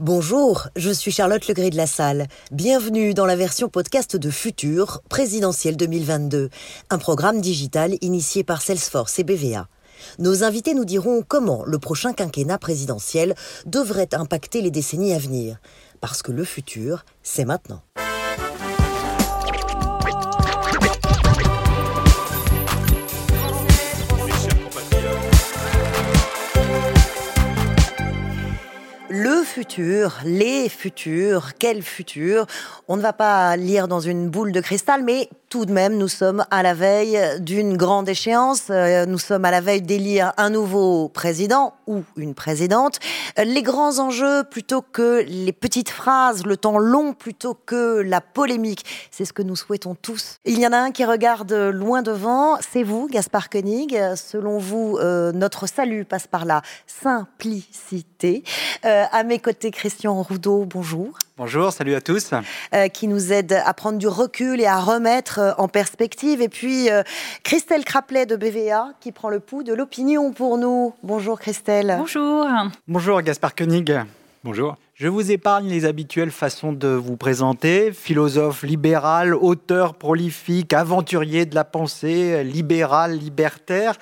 Bonjour, je suis Charlotte Legré de la Salle. Bienvenue dans la version podcast de Futur, présidentielle 2022, un programme digital initié par Salesforce et BVA. Nos invités nous diront comment le prochain quinquennat présidentiel devrait impacter les décennies à venir. Parce que le futur, c'est maintenant. Les futurs, quel futur On ne va pas lire dans une boule de cristal, mais tout de même, nous sommes à la veille d'une grande échéance. Euh, nous sommes à la veille d'élire un nouveau président ou une présidente. Les grands enjeux plutôt que les petites phrases, le temps long plutôt que la polémique, c'est ce que nous souhaitons tous. Il y en a un qui regarde loin devant, c'est vous, Gaspard Koenig. Selon vous, euh, notre salut passe par la simplicité. Euh, à mes côtés, Christian Roudot, bonjour. Bonjour, salut à tous. Euh, qui nous aide à prendre du recul et à remettre euh, en perspective. Et puis euh, Christelle Craplet de BVA qui prend le pouls de l'opinion pour nous. Bonjour Christelle. Bonjour. Bonjour Gaspard Koenig. Bonjour. Je vous épargne les habituelles façons de vous présenter. Philosophe libéral, auteur prolifique, aventurier de la pensée, libéral, libertaire.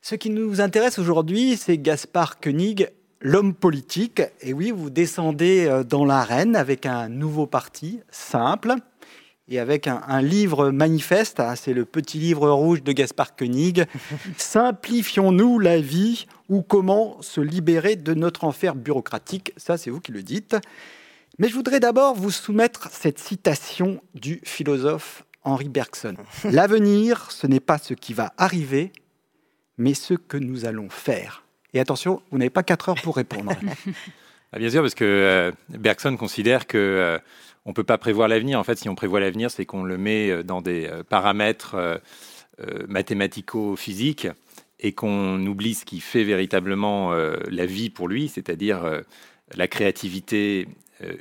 Ce qui nous intéresse aujourd'hui, c'est Gaspard Koenig, l'homme politique. Et oui, vous descendez euh, dans l'arène avec un nouveau parti simple et avec un, livre manifeste. Hein, c'est le petit livre rouge de Gaspard Koenig. Simplifions-nous la vie ou comment se libérer de notre enfer bureaucratique. Ça, c'est vous qui le dites. Mais je voudrais d'abord vous soumettre cette citation du philosophe Henri Bergson. L'avenir, ce n'est pas ce qui va arriver, mais ce que nous allons faire. Et attention, vous n'avez pas 4 heures pour répondre. Ah, bien sûr, parce que euh, Bergson considère que euh, on peut pas prévoir l'avenir. En fait, si on prévoit l'avenir, c'est qu'on le met euh, dans des paramètres mathématico-physiques et qu'on oublie ce qui fait véritablement la vie pour lui, c'est-à-dire la créativité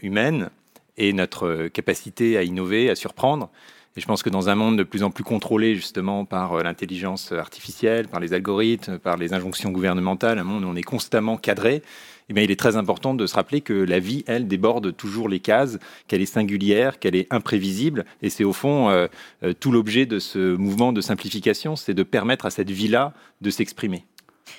humaine et notre capacité à innover, à surprendre. Et je pense que dans un monde de plus en plus contrôlé justement par euh, l'intelligence artificielle, par les algorithmes, par les injonctions gouvernementales, un monde où on est constamment cadré, eh bien, il est très important de se rappeler que la vie, elle, déborde toujours les cases, qu'elle est singulière, qu'elle est imprévisible. Et c'est au fond euh, euh, tout l'objet de ce mouvement de simplification, c'est de permettre à cette vie-là de s'exprimer.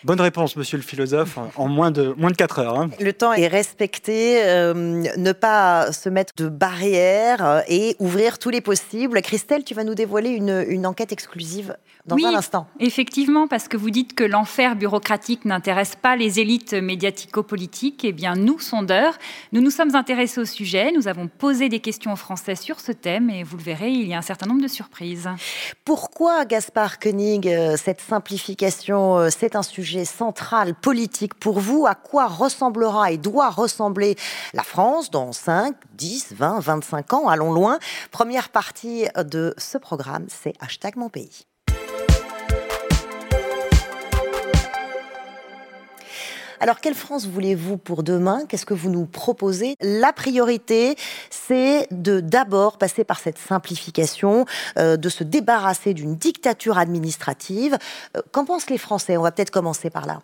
Bonne réponse, monsieur le philosophe, en moins de, moins de 4 heures. Hein. Le temps est respecté, euh, ne pas se mettre de barrières euh, et ouvrir tous les possibles. Christelle, tu vas nous dévoiler une, une enquête exclusive dans un instant. Effectivement, parce que vous dites que l'enfer bureaucratique n'intéresse pas les élites médiatico-politiques. Eh bien, nous, sondeurs, nous nous sommes intéressés au sujet. Nous avons posé des questions aux Français sur ce thème et vous le verrez, il y a un certain nombre de surprises. Pourquoi, Gaspard Koenig, euh, cette simplification, c'est un sujet sujet central politique pour vous. À quoi ressemblera et doit ressembler la France dans 5, 10, 20, 25 ans? Allons loin. Première partie de ce programme, c'est hashtag mon pays. Alors, quelle France voulez-vous pour demain? Qu'est-ce que vous nous proposez? La priorité, c'est de d'abord passer par cette simplification, euh, de se débarrasser d'une dictature administrative. Euh, qu'en pensent les Français? On va peut-être commencer par là.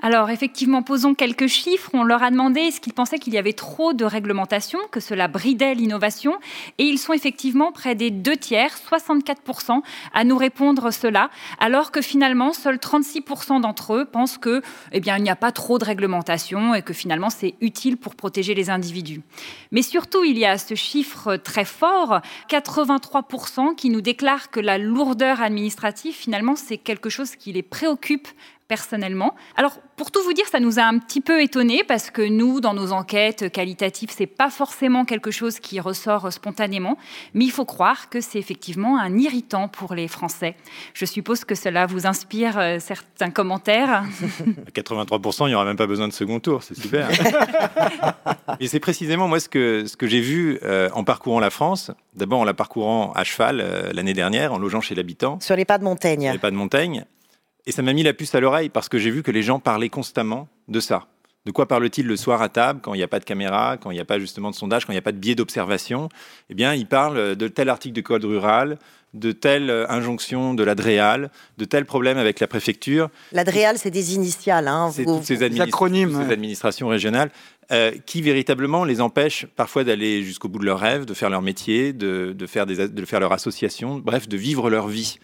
Alors effectivement, posons quelques chiffres. On leur a demandé est-ce qu'ils pensaient qu'il y avait trop de réglementation, que cela bridait l'innovation. Et ils sont effectivement près des deux tiers, 64%, à nous répondre cela, alors que finalement, seuls 36% d'entre eux pensent que, eh n'y a pas trop de réglementation et que finalement, c'est utile pour protéger les individus. Mais surtout, il y a ce chiffre très fort, 83%, qui nous déclarent que la lourdeur administrative, finalement, c'est quelque chose qui les préoccupe personnellement. Alors, pour tout vous dire, ça nous a un petit peu étonné parce que nous, dans nos enquêtes qualitatives, c'est pas forcément quelque chose qui ressort spontanément, mais il faut croire que c'est effectivement un irritant pour les Français. Je suppose que cela vous inspire euh, certains commentaires. 83%, il n'y aura même pas besoin de second tour, c'est super. Et c'est précisément moi ce que, ce que j'ai vu euh, en parcourant la France. D'abord en la parcourant à cheval euh, l'année dernière, en logeant chez l'habitant. Sur les pas de Montaigne. Sur les pas de Montaigne. Et ça m'a mis la puce à l'oreille parce que j'ai vu que les gens parlaient constamment de ça. De quoi parle-t-il le soir à table quand il n'y a pas de caméra, quand il n'y a pas justement de sondage, quand il n'y a pas de biais d'observation? Eh bien, ils parlent de tel article de code rural, de telle injonction de l'ADREAL, de tel problème avec la préfecture. L'ADREAL, c'est des initiales. Hein, c'est toutes ces, acronymes, ces administrations régionales. euh, qui véritablement les empêchent parfois d'aller jusqu'au bout de leurs rêves, de faire leur métier, de, faire des, de faire leur association, bref, de vivre leur vie.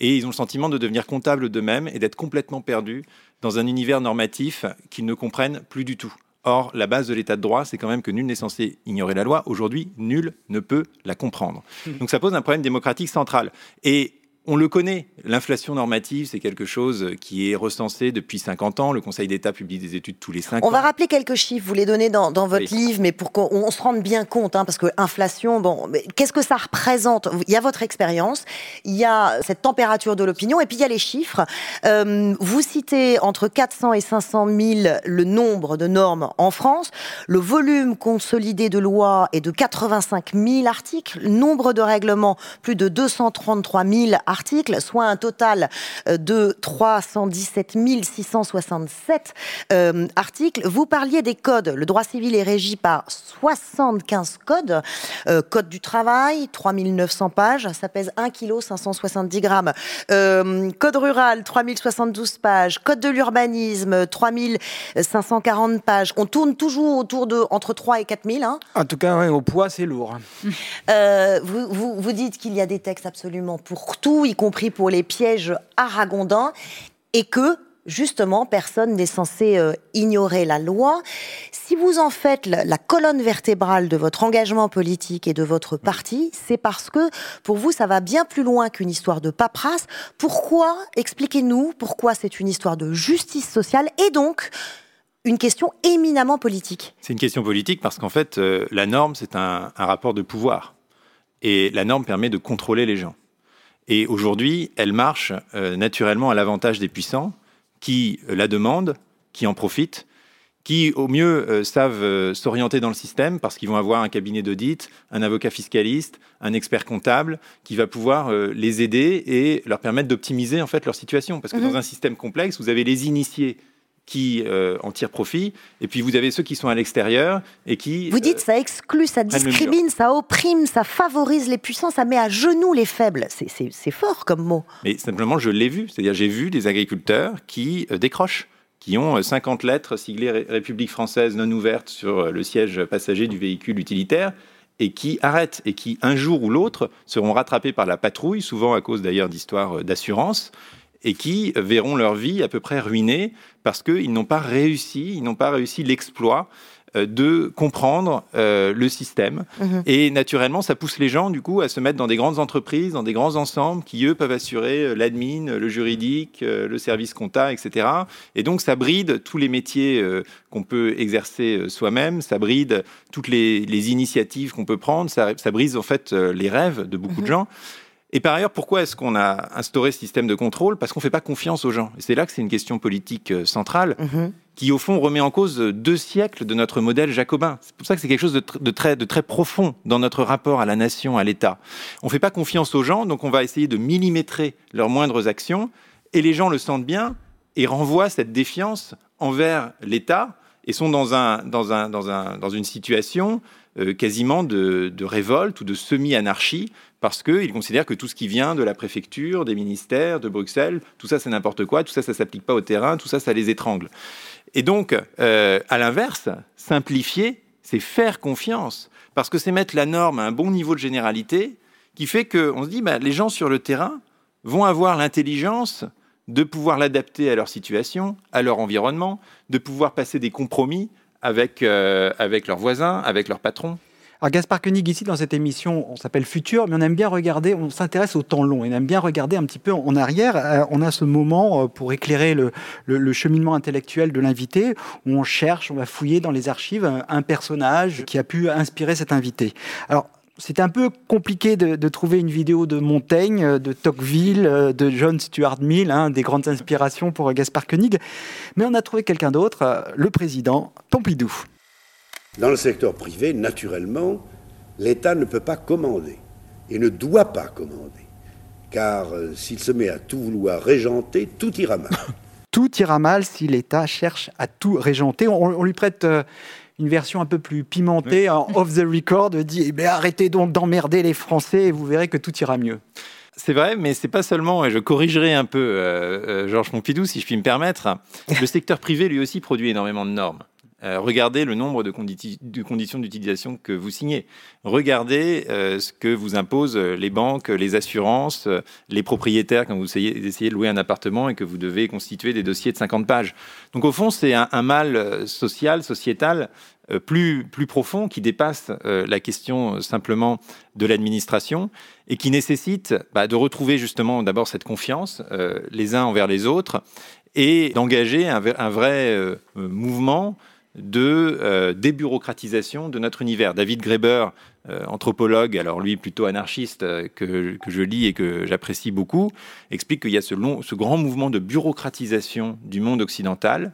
Et ils ont le sentiment de devenir comptables d'eux-mêmes et d'être complètement perdus dans un univers normatif qu'ils ne comprennent plus du tout. Or, la base de l'état de droit, c'est quand même que nul n'est censé ignorer la loi. Aujourd'hui, nul ne peut la comprendre. Donc ça pose un problème démocratique central. Et on le connaît, l'inflation normative, c'est quelque chose qui est recensé depuis 50 ans. Le Conseil d'État publie des études tous les 5 ans. On va rappeler quelques chiffres, vous les donnez dans, votre livre, mais pour qu'on se rende bien compte, hein, parce que inflation, bon, qu'est-ce que ça représente? Il y a votre expérience, il y a cette température de l'opinion, et puis il y a les chiffres. Euh, vous citez entre 400 et 500 000 le nombre de normes en France. Le volume consolidé de lois est de 85 000 articles. Le nombre de règlements, plus de 233 000 articles soit un total euh, de 317 667 euh, articles. Vous parliez des codes. Le droit civil est régi par 75 codes. Euh, code du travail, 3900 pages, ça pèse 1 kg 570 grammes. code rural, 3072 pages. Code de l'urbanisme, 3540 pages. On tourne toujours autour de entre 3 et 4000. Hein. En tout cas, au poids, c'est lourd. vous, vous, vous dites qu'il y a des textes absolument pour tout y compris pour les pièges aragondins, et que justement, personne n'est censé euh, ignorer la loi. Si vous en faites la, colonne vertébrale de votre engagement politique et de votre parti, c'est parce que pour vous, ça va bien plus loin qu'une histoire de paperasse. Pourquoi Expliquez-nous pourquoi c'est une histoire de justice sociale et donc une question éminemment politique? C'est une question politique parce qu'en fait, euh, la norme, c'est un rapport de pouvoir. Et la norme permet de contrôler les gens. Et aujourd'hui, elle marche euh, naturellement à l'avantage des puissants qui euh, la demandent, qui en profitent, qui au mieux euh, savent s'orienter dans le système parce qu'ils vont avoir un cabinet d'audit, un avocat fiscaliste, un expert comptable qui va pouvoir les aider et leur permettre d'optimiser en fait leur situation. Parce que dans mhm. un système complexe, vous avez les initiés qui euh, en tirent profit, et puis vous avez ceux qui sont à l'extérieur et qui... Vous dites euh, ça exclut, ça discrimine, ça opprime, ça favorise les puissants, ça met à genoux les faibles. C'est fort comme mot. Mais simplement, je l'ai vu. C'est-à-dire, j'ai vu des agriculteurs qui euh, décrochent qui ont 50 lettres siglées République française non ouverte sur le siège passager du véhicule utilitaire et qui arrêtent et qui, un jour ou l'autre, seront rattrapés par la patrouille, souvent à cause d'ailleurs d'histoires d'assurance, et qui verront leur vie à peu près ruinée parce qu'ils n'ont pas réussi, ils n'ont pas réussi l'exploit euh, de comprendre euh, le système. Mhm. Et naturellement, ça pousse les gens, du coup, à se mettre dans des grandes entreprises, dans des grands ensembles qui, eux, peuvent assurer euh, l'admin, le juridique, le service compta, etc. Et donc, ça bride tous les métiers qu'on peut exercer soi-même, ça bride toutes les, initiatives qu'on peut prendre, ça, brise, en fait, les rêves de beaucoup de mhm. gens. Et par ailleurs, pourquoi est-ce qu'on a instauré ce système de contrôle? Parce qu'on ne fait pas confiance aux gens. Et c'est là que c'est une question politique euh, centrale mhm. qui, au fond, remet en cause deux siècles de notre modèle jacobin. C'est pour ça que c'est quelque chose de, très, de très profond dans notre rapport à la nation, à l'État. On ne fait pas confiance aux gens, donc on va essayer de millimétrer leurs moindres actions. Et les gens le sentent bien et renvoient cette défiance envers l'État et sont dans, un, dans, un, dans, un, dans une situation euh, quasiment de, de, révolte ou de semi-anarchie parce qu'ils considèrent que tout ce qui vient de la préfecture, des ministères, de Bruxelles, tout ça c'est n'importe quoi, tout ça ça s'applique pas au terrain, tout ça ça les étrangle. Et donc, euh, à l'inverse, simplifier, c'est faire confiance, parce que c'est mettre la norme à un bon niveau de généralité qui fait qu'on se dit, bah, les gens sur le terrain vont avoir l'intelligence de pouvoir l'adapter à leur situation, à leur environnement, de pouvoir passer des compromis avec, euh, avec leurs voisins, avec leurs patrons. Alors Gaspard Koenig, ici dans cette émission, on s'appelle Futur, mais on aime bien regarder, on s'intéresse au temps long, on aime bien regarder un petit peu en arrière. Euh, on a ce moment euh, pour éclairer le, le, cheminement intellectuel de l'invité, où on cherche, on va fouiller dans les archives un, personnage qui a pu inspirer cet invité. Alors c'était un peu compliqué de, trouver une vidéo de Montaigne, de Tocqueville, de John Stuart Mill, hein, des grandes inspirations pour Gaspard Koenig, mais on a trouvé quelqu'un d'autre, euh, le président Pompidou. Dans le secteur privé, naturellement, l'État ne peut pas commander et ne doit pas commander. Car euh, s'il se met à tout vouloir régenter, tout ira mal. tout ira mal si l'État cherche à tout régenter. On, lui prête euh, une version un peu plus pimentée, en off the record, dit eh ben, arrêtez donc d'emmerder les Français et vous verrez que tout ira mieux. C'est vrai, mais c'est pas seulement, et je corrigerai un peu euh, Georges Pompidou, si je puis me permettre, le secteur privé lui aussi produit énormément de normes. Euh, regardez le nombre de, conditions d'utilisation que vous signez. Regardez euh, ce que vous imposent les banques, les assurances, les propriétaires quand vous essayez, de louer un appartement et que vous devez constituer des dossiers de 50 pages. Donc au fond, c'est un, mal social, sociétal plus, plus profond qui dépasse la question simplement de l'administration et qui nécessite bah, de retrouver justement d'abord cette confiance les uns envers les autres et d'engager un, vrai mouvement de euh, débureaucratisation de notre univers. David Graeber, euh, anthropologue, alors lui plutôt anarchiste, euh, que, je lis et que j'apprécie beaucoup, explique qu'il y a ce, ce, grand mouvement de bureaucratisation du monde occidental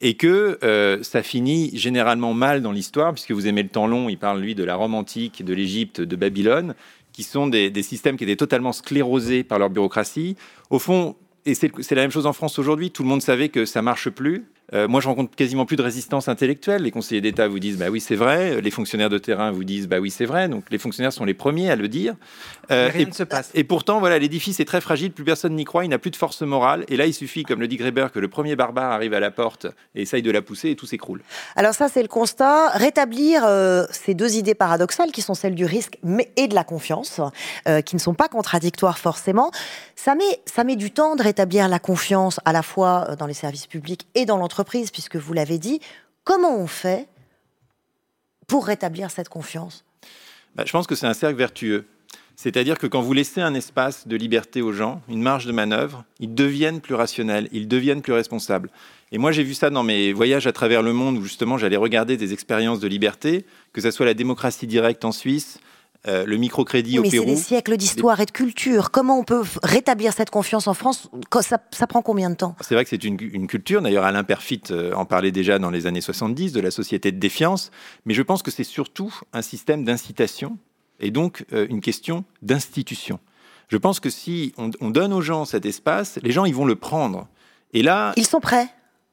et que ça finit généralement mal dans l'histoire, puisque vous aimez le temps long, il parle lui de la Rome antique, de l'Égypte, de Babylone, qui sont des, des systèmes qui étaient totalement sclérosés par leur bureaucratie. Au fond, et c'est la même chose en France aujourd'hui, tout le monde savait que ça marche plus, euh, moi, je rencontre quasiment plus de résistance intellectuelle. Les conseillers d'État vous disent bah oui, c'est vrai. Les fonctionnaires de terrain vous disent bah oui, c'est vrai. Donc les fonctionnaires sont les premiers à le dire. Euh, rien et, ne se passe. Et pourtant, voilà, l'édifice est très fragile. Plus personne n'y croit. Il n'a plus de force morale. Et là, il suffit, comme le dit Greber, que le premier barbare arrive à la porte et essaye de la pousser et tout s'écroule. Alors ça, c'est le constat. Rétablir euh, ces deux idées paradoxales qui sont celles du risque et de la confiance, qui ne sont pas contradictoires forcément. Ça met, ça met du temps de rétablir la confiance à la fois dans les services publics et dans l'entreprise puisque vous l'avez dit. Comment on fait pour rétablir cette confiance? Bah, Je pense que c'est un cercle vertueux. C'est-à-dire que quand vous laissez un espace de liberté aux gens, une marge de manœuvre, ils deviennent plus rationnels, ils deviennent plus responsables. Et moi, j'ai vu ça dans mes voyages à travers le monde où justement j'allais regarder des expériences de liberté, que ce soit la démocratie directe en Suisse, euh, le microcrédit au Pérou. Mais c'est des siècles d'histoire et de culture. Comment on peut rétablir cette confiance en France? Ça, ça prend combien de temps? C'est vrai que c'est une, culture. D'ailleurs, Alain Perfit euh, en parlait déjà dans les années 70 de la société de défiance. Mais je pense que c'est surtout un système d'incitation et donc euh, une question d'institution. Je pense que si on, donne aux gens cet espace, les gens ils vont le prendre. Et là, ils sont prêts.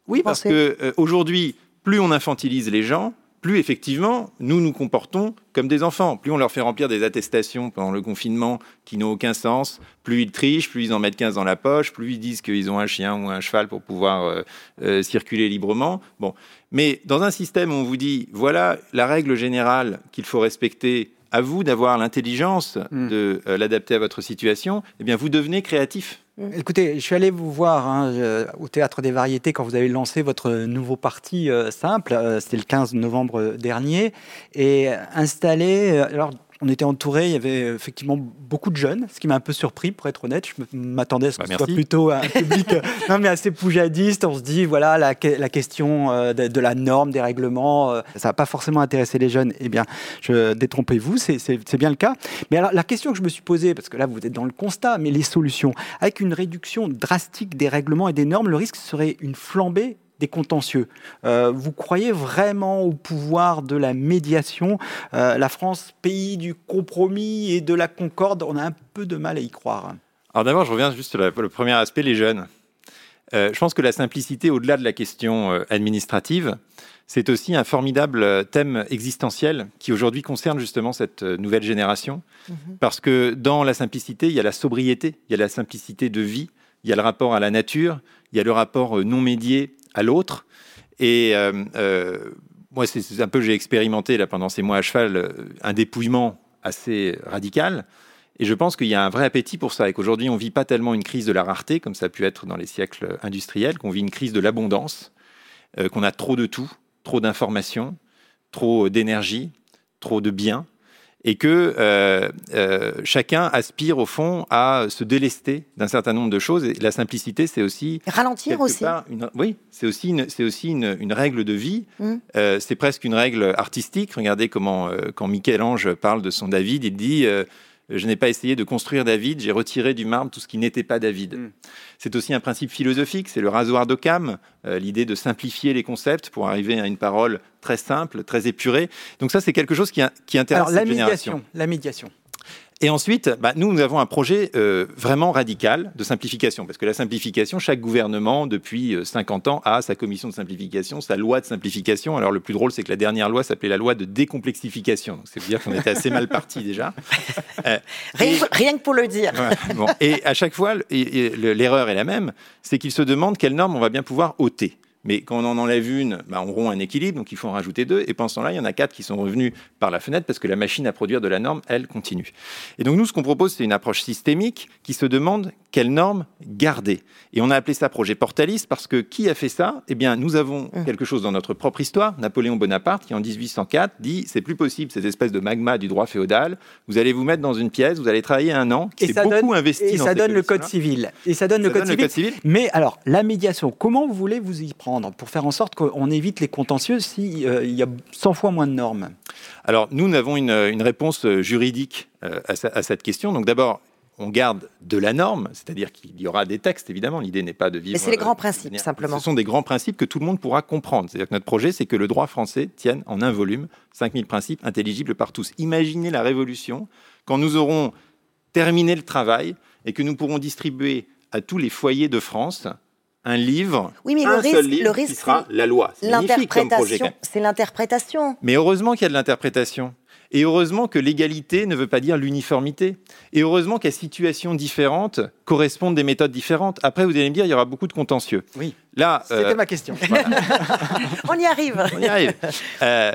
Oui, parce que aujourd'hui, plus on infantilise les gens, plus effectivement nous nous comportons comme des enfants. Plus on leur fait remplir des attestations pendant le confinement qui n'ont aucun sens, plus ils trichent, plus ils en mettent 15 dans la poche, plus ils disent qu'ils ont un chien ou un cheval pour pouvoir euh, euh, circuler librement. Bon, mais dans un système où on vous dit voilà la règle générale qu'il faut respecter, à vous d'avoir l'intelligence hmm. de euh, l'adapter à votre situation, eh bien vous devenez créatif. Mm. Écoutez, je suis allé vous voir hein, au Théâtre des Variétés quand vous avez lancé votre nouveau parti euh, simple. Euh, c'était le 15 novembre dernier. Et installé, euh, alors on était entouré, il y avait effectivement beaucoup de jeunes, ce qui m'a un peu surpris, pour être honnête. Je m'attendais à ce que bah, ce soit plutôt un public euh, non, mais assez poujadiste. On se dit, voilà, la, la question euh, de, la norme, des règlements, euh, ça n'a pas forcément intéressé les jeunes. Eh bien, je, détrompez-vous, c'est bien le cas. Mais alors, la question que je me suis posée, parce que là, vous êtes dans le constat, mais les solutions, avec une réduction drastique des règlements et des normes, le risque serait une flambée des contentieux. Euh, vous croyez vraiment au pouvoir de la médiation? Euh, La France, pays du compromis et de la concorde, on a un peu de mal à y croire. Alors d'abord, je reviens juste sur le premier aspect, les jeunes. Euh, je pense que la simplicité, au-delà de la question administrative, c'est aussi un formidable thème existentiel qui aujourd'hui concerne justement cette nouvelle génération. Mhm. Parce que dans la simplicité, il y a la sobriété, il y a la simplicité de vie, il y a le rapport à la nature, il y a le rapport non médié à l'autre. Et euh, euh, moi, c'est un peu, j'ai expérimenté là pendant ces mois à cheval euh, un dépouillement assez radical. Et je pense qu'il y a un vrai appétit pour ça et qu'aujourd'hui, on ne vit pas tellement une crise de la rareté, comme ça a pu être dans les siècles industriels, qu'on vit une crise de l'abondance, qu'on a trop de tout, trop d'informations, trop d'énergie, trop de biens, et que euh, euh, chacun aspire au fond à se délester d'un certain nombre de choses. Et la simplicité, c'est aussi ralentir aussi. oui, c'est aussi une, c'est aussi une, règle de vie. Mmh. Euh, c'est presque une règle artistique. Regardez comment quand Michel-Ange parle de son David, il dit je n'ai pas essayé de construire David, j'ai retiré du marbre tout ce qui n'était pas David. Hmm. C'est aussi un principe philosophique, c'est le rasoir d'Occam, euh, l'idée de simplifier les concepts pour arriver à une parole très simple, très épurée. Donc ça, c'est quelque chose qui, qui intéresse Alors, la médiation, La médiation. Et ensuite, bah, nous, nous avons un projet euh, vraiment radical de simplification, parce que la simplification, chaque gouvernement, depuis 50 euh, ans, a sa commission de simplification, sa loi de simplification. Alors le plus drôle, c'est que la dernière loi s'appelait la loi de décomplexification. Donc, c'est dire qu'on était assez mal parti déjà. Euh, rien, que pour le dire. Et à chaque fois, l'erreur est la même, c'est qu'ils se demandent quelles normes on va bien pouvoir ôter. Mais quand on en enlève une, bah, on rompt un équilibre, donc il faut en rajouter deux. Et pendant ce temps-là, il y en a quatre qui sont revenus par la fenêtre parce que la machine à produire de la norme, elle, continue. Et donc nous, ce qu'on propose, c'est une approche systémique qui se demande quelle norme garder. Et on a appelé ça projet Portalis parce que qui a fait ça? Eh bien, nous avons mmh. quelque chose dans notre propre histoire. Napoléon Bonaparte, qui en 1804 dit c'est plus possible cette espèce de magma du droit féodal. Vous allez vous mettre dans une pièce, vous allez travailler un an, qui s'est beaucoup investi. Et ça donne le code civil. Et ça donne, le, code civil. Mais alors, la médiation, comment vous voulez vous y prendre? Pour faire en sorte qu'on évite les contentieux s'il euh, y a 100 fois moins de normes Alors, nous, avons une, une réponse euh, juridique euh, à, à, cette question. Donc, d'abord, on garde de la norme, c'est-à-dire qu'il y aura des textes, évidemment. L'idée n'est pas de vivre. Mais c'est les grands principes, simplement. Ce sont des grands principes que tout le monde pourra comprendre. C'est-à-dire que notre projet, c'est que le droit français tienne en un volume 5000 principes intelligibles par tous. Imaginez la révolution quand nous aurons terminé le travail et que nous pourrons distribuer à tous les foyers de France un livre, oui, mais un le seul livre le risque, qui sera la loi. C'est l'interprétation. Mais heureusement qu'il y a de l'interprétation. Et heureusement que l'égalité ne veut pas dire l'uniformité. Et heureusement qu'à situations différentes correspondent des méthodes différentes. Après, vous allez me dire, il y aura beaucoup de contentieux. Oui. Là, c'était euh, ma question. On y arrive. On y arrive. Euh,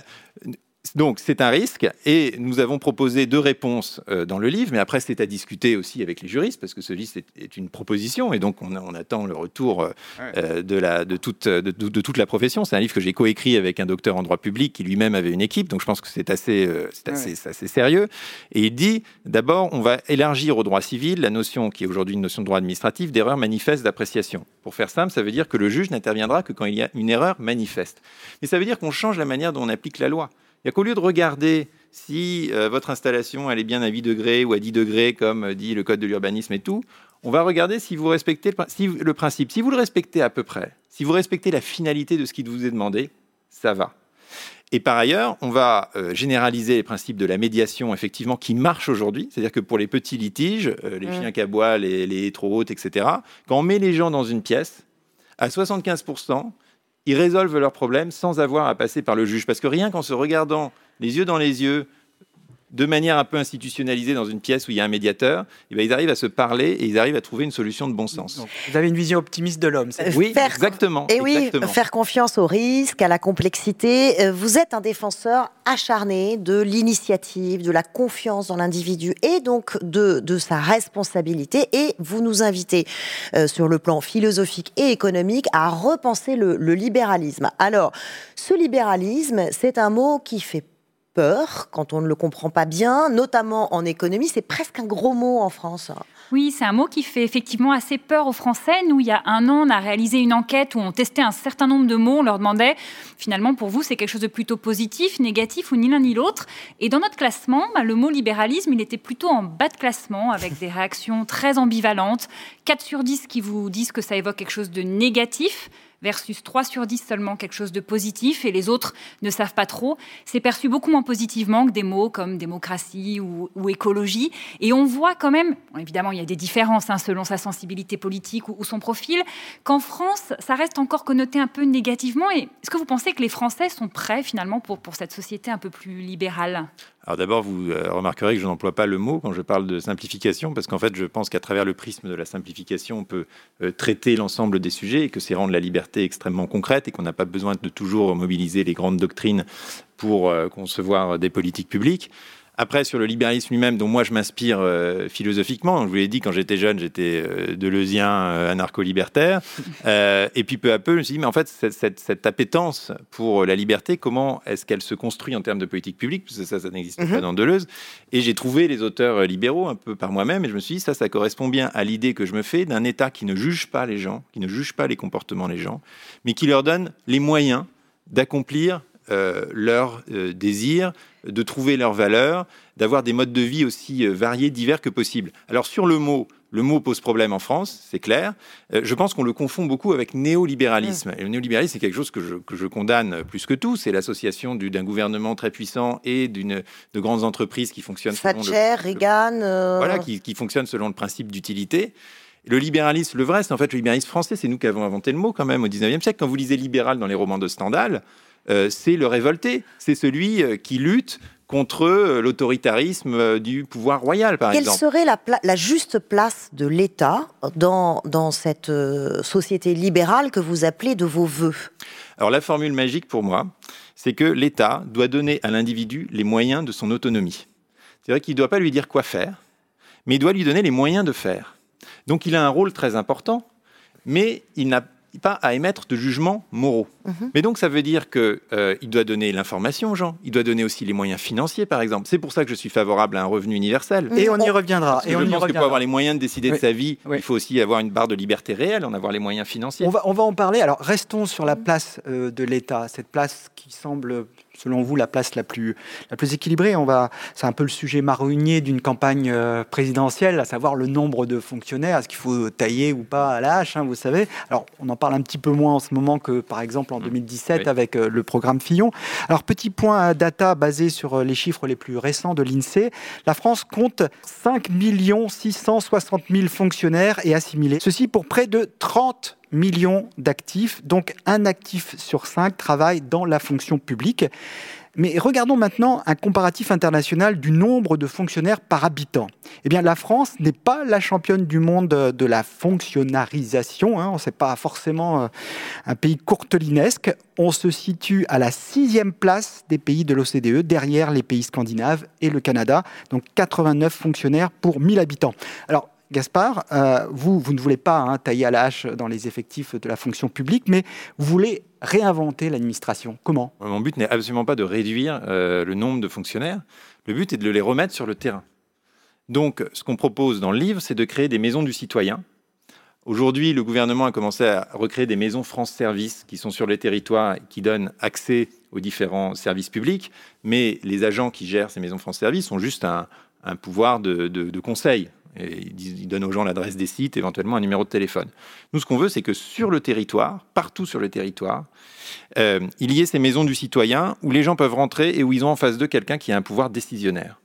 donc c'est un risque et nous avons proposé deux réponses euh, dans le livre, mais après c'est à discuter aussi avec les juristes parce que ce livre est, une proposition et donc on, attend le retour euh, euh, de, la, de, toute, de, toute la profession. C'est un livre que j'ai coécrit avec un docteur en droit public qui lui-même avait une équipe, donc je pense que c'est assez, assez, assez, sérieux. Et il dit d'abord on va élargir au droit civil la notion qui est aujourd'hui une notion de droit administratif d'erreur manifeste d'appréciation. Pour faire simple, ça veut dire que le juge n'interviendra que quand il y a une erreur manifeste. Mais ça veut dire qu'on change la manière dont on applique la loi. Il qu'au lieu de regarder si euh, votre installation elle est bien à 8 degrés ou à 10 degrés, comme dit le code de l'urbanisme et tout, on va regarder si vous respectez le, principe. Si vous le respectez à peu près, si vous respectez la finalité de ce qui vous est demandé, ça va. Et par ailleurs, on va euh, généraliser les principes de la médiation, effectivement, qui marchent aujourd'hui. C'est-à-dire que pour les petits litiges, euh, les chiens à bois, les, les trop hautes, etc., quand on met les gens dans une pièce, à 75%, ils résolvent leurs problèmes sans avoir à passer par le juge. Parce que rien qu'en se regardant les yeux dans les yeux, de manière un peu institutionnalisée dans une pièce où il y a un médiateur, et eh ben, ils arrivent à se parler et ils arrivent à trouver une solution de bon sens. vous avez une vision optimiste de l'homme. Oui, exactement. Et oui, faire confiance au risque, à la complexité. Euh, vous êtes un défenseur acharné de l'initiative, de la confiance dans l'individu et donc de, de, sa responsabilité. Et vous nous invitez euh, sur le plan philosophique et économique à repenser le, le libéralisme. Alors, ce libéralisme, c'est un mot qui fait peur quand on ne le comprend pas bien, notamment en économie. C'est presque un gros mot en France. Oui, c'est un mot qui fait effectivement assez peur aux Français. Nous, il y a un an, on a réalisé une enquête où on testait un certain nombre de mots. On leur demandait, finalement, pour vous, c'est quelque chose de plutôt positif, négatif ou ni l'un ni l'autre. Et dans notre classement, bah, le mot libéralisme, il était plutôt en bas de classement, avec des réactions très ambivalentes. 4 sur 10 qui vous disent que ça évoque quelque chose de négatif versus 3 sur 10 seulement quelque chose de positif et les autres ne savent pas trop, c'est perçu beaucoup moins positivement que des mots comme démocratie ou, écologie. Et on voit quand même, évidemment il y a des différences hein, selon sa sensibilité politique ou, son profil, qu'en France ça reste encore connoté un peu négativement. Et est-ce que vous pensez que les Français sont prêts finalement pour, pour cette société un peu plus libérale? Alors d'abord, vous euh, remarquerez que je n'emploie pas le mot quand je parle de simplification, parce qu'en fait, je pense qu'à travers le prisme de la simplification, on peut euh, traiter l'ensemble des sujets et que c'est rendre la liberté extrêmement concrète et qu'on n'a pas besoin de toujours mobiliser les grandes doctrines pour euh, concevoir des politiques publiques. Après, sur le libéralisme lui-même, dont moi je m'inspire euh, philosophiquement, je vous l'ai dit, quand j'étais jeune, j'étais euh, deleuzien, euh, anarcho-libertaire. et puis peu à peu, je me suis dit, mais en fait, cette, cette, appétence pour la liberté, comment est-ce qu'elle se construit en termes de politique publique? Parce que ça, ça n'existe pas mhm. dans Deleuze. Et j'ai trouvé les auteurs libéraux un peu par moi-même, et je me suis dit, ça, ça correspond bien à l'idée que je me fais d'un État qui ne juge pas les gens, qui ne juge pas les comportements des gens, mais qui leur donne les moyens d'accomplir leurs désirs, de trouver leurs valeurs, d'avoir des modes de vie aussi euh, variés, divers que possible. Alors sur le mot, le mot pose problème en France, c'est clair. Euh, je pense qu'on le confond beaucoup avec néolibéralisme. Et le néolibéralisme, c'est quelque chose que je, condamne plus que tout. C'est l'association d'un gouvernement très puissant et d'une de grandes entreprises qui fonctionnent selon le, Reagan, euh, voilà, qui, qui fonctionnent selon le principe d'utilité. Le libéralisme, le vrai, c'est en fait le libéralisme français. C'est nous qui avons inventé le mot quand même au 19e siècle. Quand vous lisez libéral dans les romans de Stendhal, c'est le révolté, c'est celui qui lutte contre l'autoritarisme du pouvoir royal, par exemple. Quelle serait la, la, juste place de l'État dans, dans cette société libérale que vous appelez de vos voeux? Alors la formule magique pour moi, c'est que l'État doit donner à l'individu les moyens de son autonomie. C'est-à-dire qu'il ne doit pas lui dire quoi faire, mais il doit lui donner les moyens de faire. Donc il a un rôle très important, mais il n'a pas à émettre de jugements moraux. Mhm. Mais donc ça veut dire qu'il euh, doit donner l'information aux gens, il doit donner aussi les moyens financiers, par exemple. C'est pour ça que je suis favorable à un revenu universel. Et on y reviendra. et on je pense que pour avoir les moyens de décider de sa vie, il faut aussi avoir une barre de liberté réelle, en avoir les moyens financiers. On va, on va en parler. Alors restons sur la place euh, de l'État, cette place qui semble selon vous, la place la plus, la plus équilibrée on va, C'est un peu le sujet marronnier d'une campagne euh, présidentielle, à savoir le nombre de fonctionnaires. Est-ce qu'il faut tailler ou pas à la hache, hein, vous savez? Alors, on en parle un petit peu moins en ce moment que, par exemple, en 2017 mmh. avec euh, le programme Fillon. Alors, petit point à data basé sur euh, les chiffres les plus récents de l'INSEE. La France compte 5 660 000 fonctionnaires et assimilés. Ceci pour près de 30 millions d'actifs, donc un actif sur cinq travaille dans la fonction publique. Mais regardons maintenant un comparatif international du nombre de fonctionnaires par habitant. Eh bien, la France n'est pas la championne du monde de la fonctionnarisation. Hein. On n'est pas forcément euh, un pays courtelinesque. On se situe à la sixième place des pays de l'OCDE, derrière les pays scandinaves et le Canada. Donc 89 fonctionnaires pour 1000 habitants. Alors, Gaspard, euh, vous, ne voulez pas hein, tailler à la dans les effectifs de la fonction publique, mais vous voulez réinventer l'administration. Comment? Mon but n'est absolument pas de réduire euh, le nombre de fonctionnaires. Le but est de les remettre sur le terrain. Donc, ce qu'on propose dans le livre, c'est de créer des maisons du citoyen. Aujourd'hui, le gouvernement a commencé à recréer des maisons France Service qui sont sur le territoire et qui donnent accès aux différents services publics. Mais les agents qui gèrent ces maisons France Service ont juste un, pouvoir de conseil. Ils, donnent aux gens l'adresse des sites, éventuellement un numéro de téléphone. Nous, ce qu'on veut, c'est que sur le territoire, partout sur le territoire, euh, il y ait ces maisons du citoyen où les gens peuvent rentrer et où ils ont en face d'eux quelqu'un qui a un pouvoir décisionnaire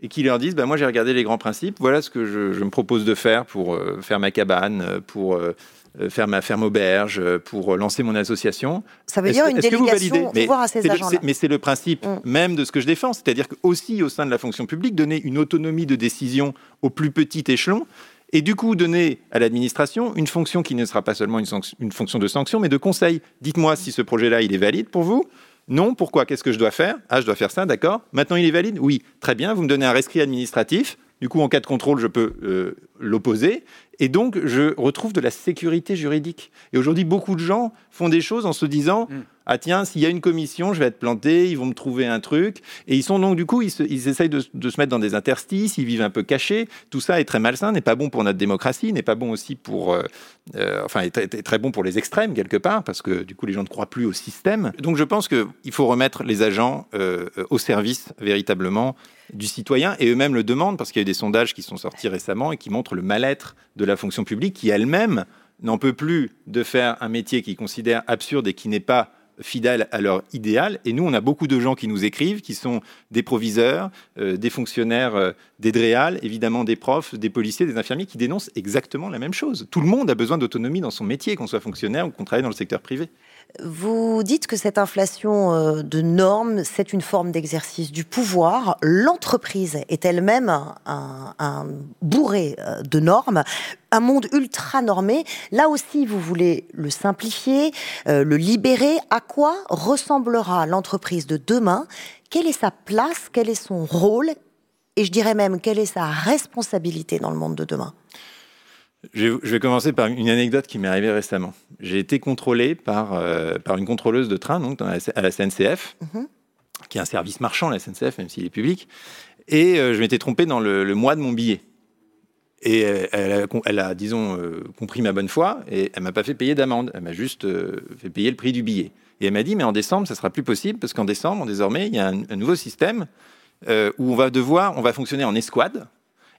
et qui leur disent bah, Moi, j'ai regardé les grands principes, voilà ce que je, me propose de faire pour euh, faire ma cabane, pour euh, euh, faire ma ferme auberge, euh, pour lancer mon association. Ça veut dire une délégation de pouvoir à ces agents-là. Mais c'est le principe mm. même de ce que je défends, c'est-à-dire qu'aussi au sein de la fonction publique, donner une autonomie de décision au plus petit échelon et du coup donner à l'administration une fonction qui ne sera pas seulement une, une fonction de sanction, mais de conseil. Dites-moi si ce projet-là, il est valide pour vous. Non, pourquoi? Qu'est-ce que je dois faire? Ah, je dois faire ça, d'accord. Maintenant, il est valide? Oui, très bien, vous me donnez un rescrit administratif. Du coup, en cas de contrôle, je peux euh, l'opposer. Et donc, je retrouve de la sécurité juridique. Et aujourd'hui, beaucoup de gens font des choses en se disant mm. Ah, tiens, s'il y a une commission, je vais être planté, ils vont me trouver un truc. Et ils sont donc, du coup, ils, essayent de, se mettre dans des interstices, ils vivent un peu cachés. Tout ça est très malsain, n'est pas bon pour notre démocratie, n'est pas bon aussi pour. Euh, euh, enfin, est très, bon pour les extrêmes, quelque part, parce que du coup, les gens ne croient plus au système. Donc, je pense qu'il faut remettre les agents au service, véritablement, du citoyen. Et eux-mêmes le demandent, parce qu'il y a eu des sondages qui sont sortis récemment et qui montrent le mal-être de la fonction publique qui elle-même n'en peut plus de faire un métier qu'ils considèrent absurde et qui n'est pas fidèle à leur idéal. Et nous, on a beaucoup de gens qui nous écrivent, qui sont des proviseurs, euh, des fonctionnaires euh, des DREAL, évidemment des profs, des policiers, des infirmiers, qui dénoncent exactement la même chose. Tout le monde a besoin d'autonomie dans son métier, qu'on soit fonctionnaire ou qu'on travaille dans le secteur privé. Vous dites que cette inflation euh, de normes, c'est une forme d'exercice du pouvoir. L'entreprise est elle-même un, bourré euh, de normes, un monde ultra normé. Là aussi, vous voulez le simplifier, euh, le libérer. À quoi ressemblera l'entreprise de demain? Quelle est sa place? Quel est son rôle? Et je dirais même, quelle est sa responsabilité dans le monde de demain? Je vais commencer par une anecdote qui m'est arrivée récemment. J'ai été contrôlé par, euh, par une contrôleuse de train donc, à la SNCF, mhm. qui est un service marchand, la SNCF, même s'il est public. Et euh, je m'étais trompé dans le, mois de mon billet. Et euh, elle, a, elle a, disons, compris ma bonne foi et elle m'a pas fait payer d'amende. Elle m'a juste fait payer le prix du billet. Et elle m'a dit, mais en décembre, ça sera plus possible parce qu'en décembre, désormais, il y a un, un nouveau système où on va devoir, on va fonctionner en escouade.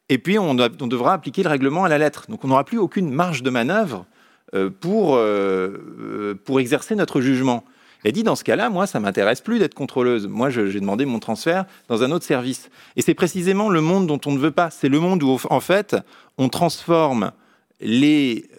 Et puis, on, devra appliquer le règlement à la lettre. Donc, on n'aura plus aucune marge de manœuvre euh, pour, euh, euh, pour exercer notre jugement. Elle dit, dans ce cas-là, moi, ça m'intéresse plus d'être contrôleuse. Moi, j'ai demandé mon transfert dans un autre service. Et c'est précisément le monde dont on ne veut pas. C'est le monde où, en fait, on transforme les,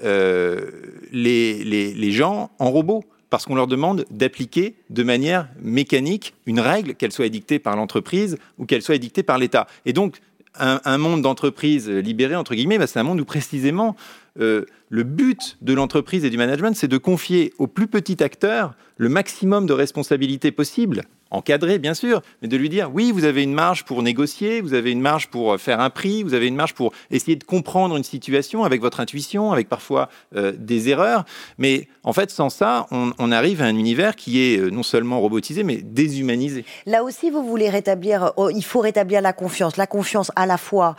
les, les, les gens en robots. parce qu'on leur demande d'appliquer de manière mécanique une règle, qu'elle soit édictée par l'entreprise ou qu'elle soit édictée par l'État. Et donc, un, monde d'entreprise libérée, entre guillemets, bah, c'est un monde où précisément euh, le but de l'entreprise et du management, c'est de confier au plus petit acteur le maximum de responsabilités possibles encadré bien sûr, mais de lui dire oui, vous avez une marge pour négocier, vous avez une marge pour euh, faire un prix, vous avez une marge pour essayer de comprendre une situation avec votre intuition, avec parfois euh, des erreurs. Mais en fait, sans ça, on, arrive à un univers qui est euh, non seulement robotisé, mais déshumanisé. Là aussi, vous voulez rétablir, oh, il faut rétablir la confiance, la confiance à la fois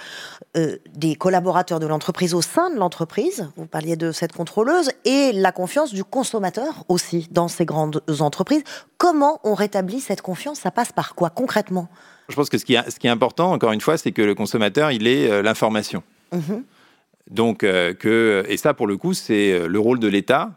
des collaborateurs de l'entreprise au sein de l'entreprise, vous parliez de cette contrôleuse, et la confiance du consommateur aussi dans ces entreprises. Comment on rétablit cette confiance, ça passe par quoi concrètement? Je pense que ce qui, est, important, encore une fois, c'est que le consommateur, il ait euh, l'information. Mhm. Donc, euh, que, et ça, pour le coup, c'est euh, le rôle de l'État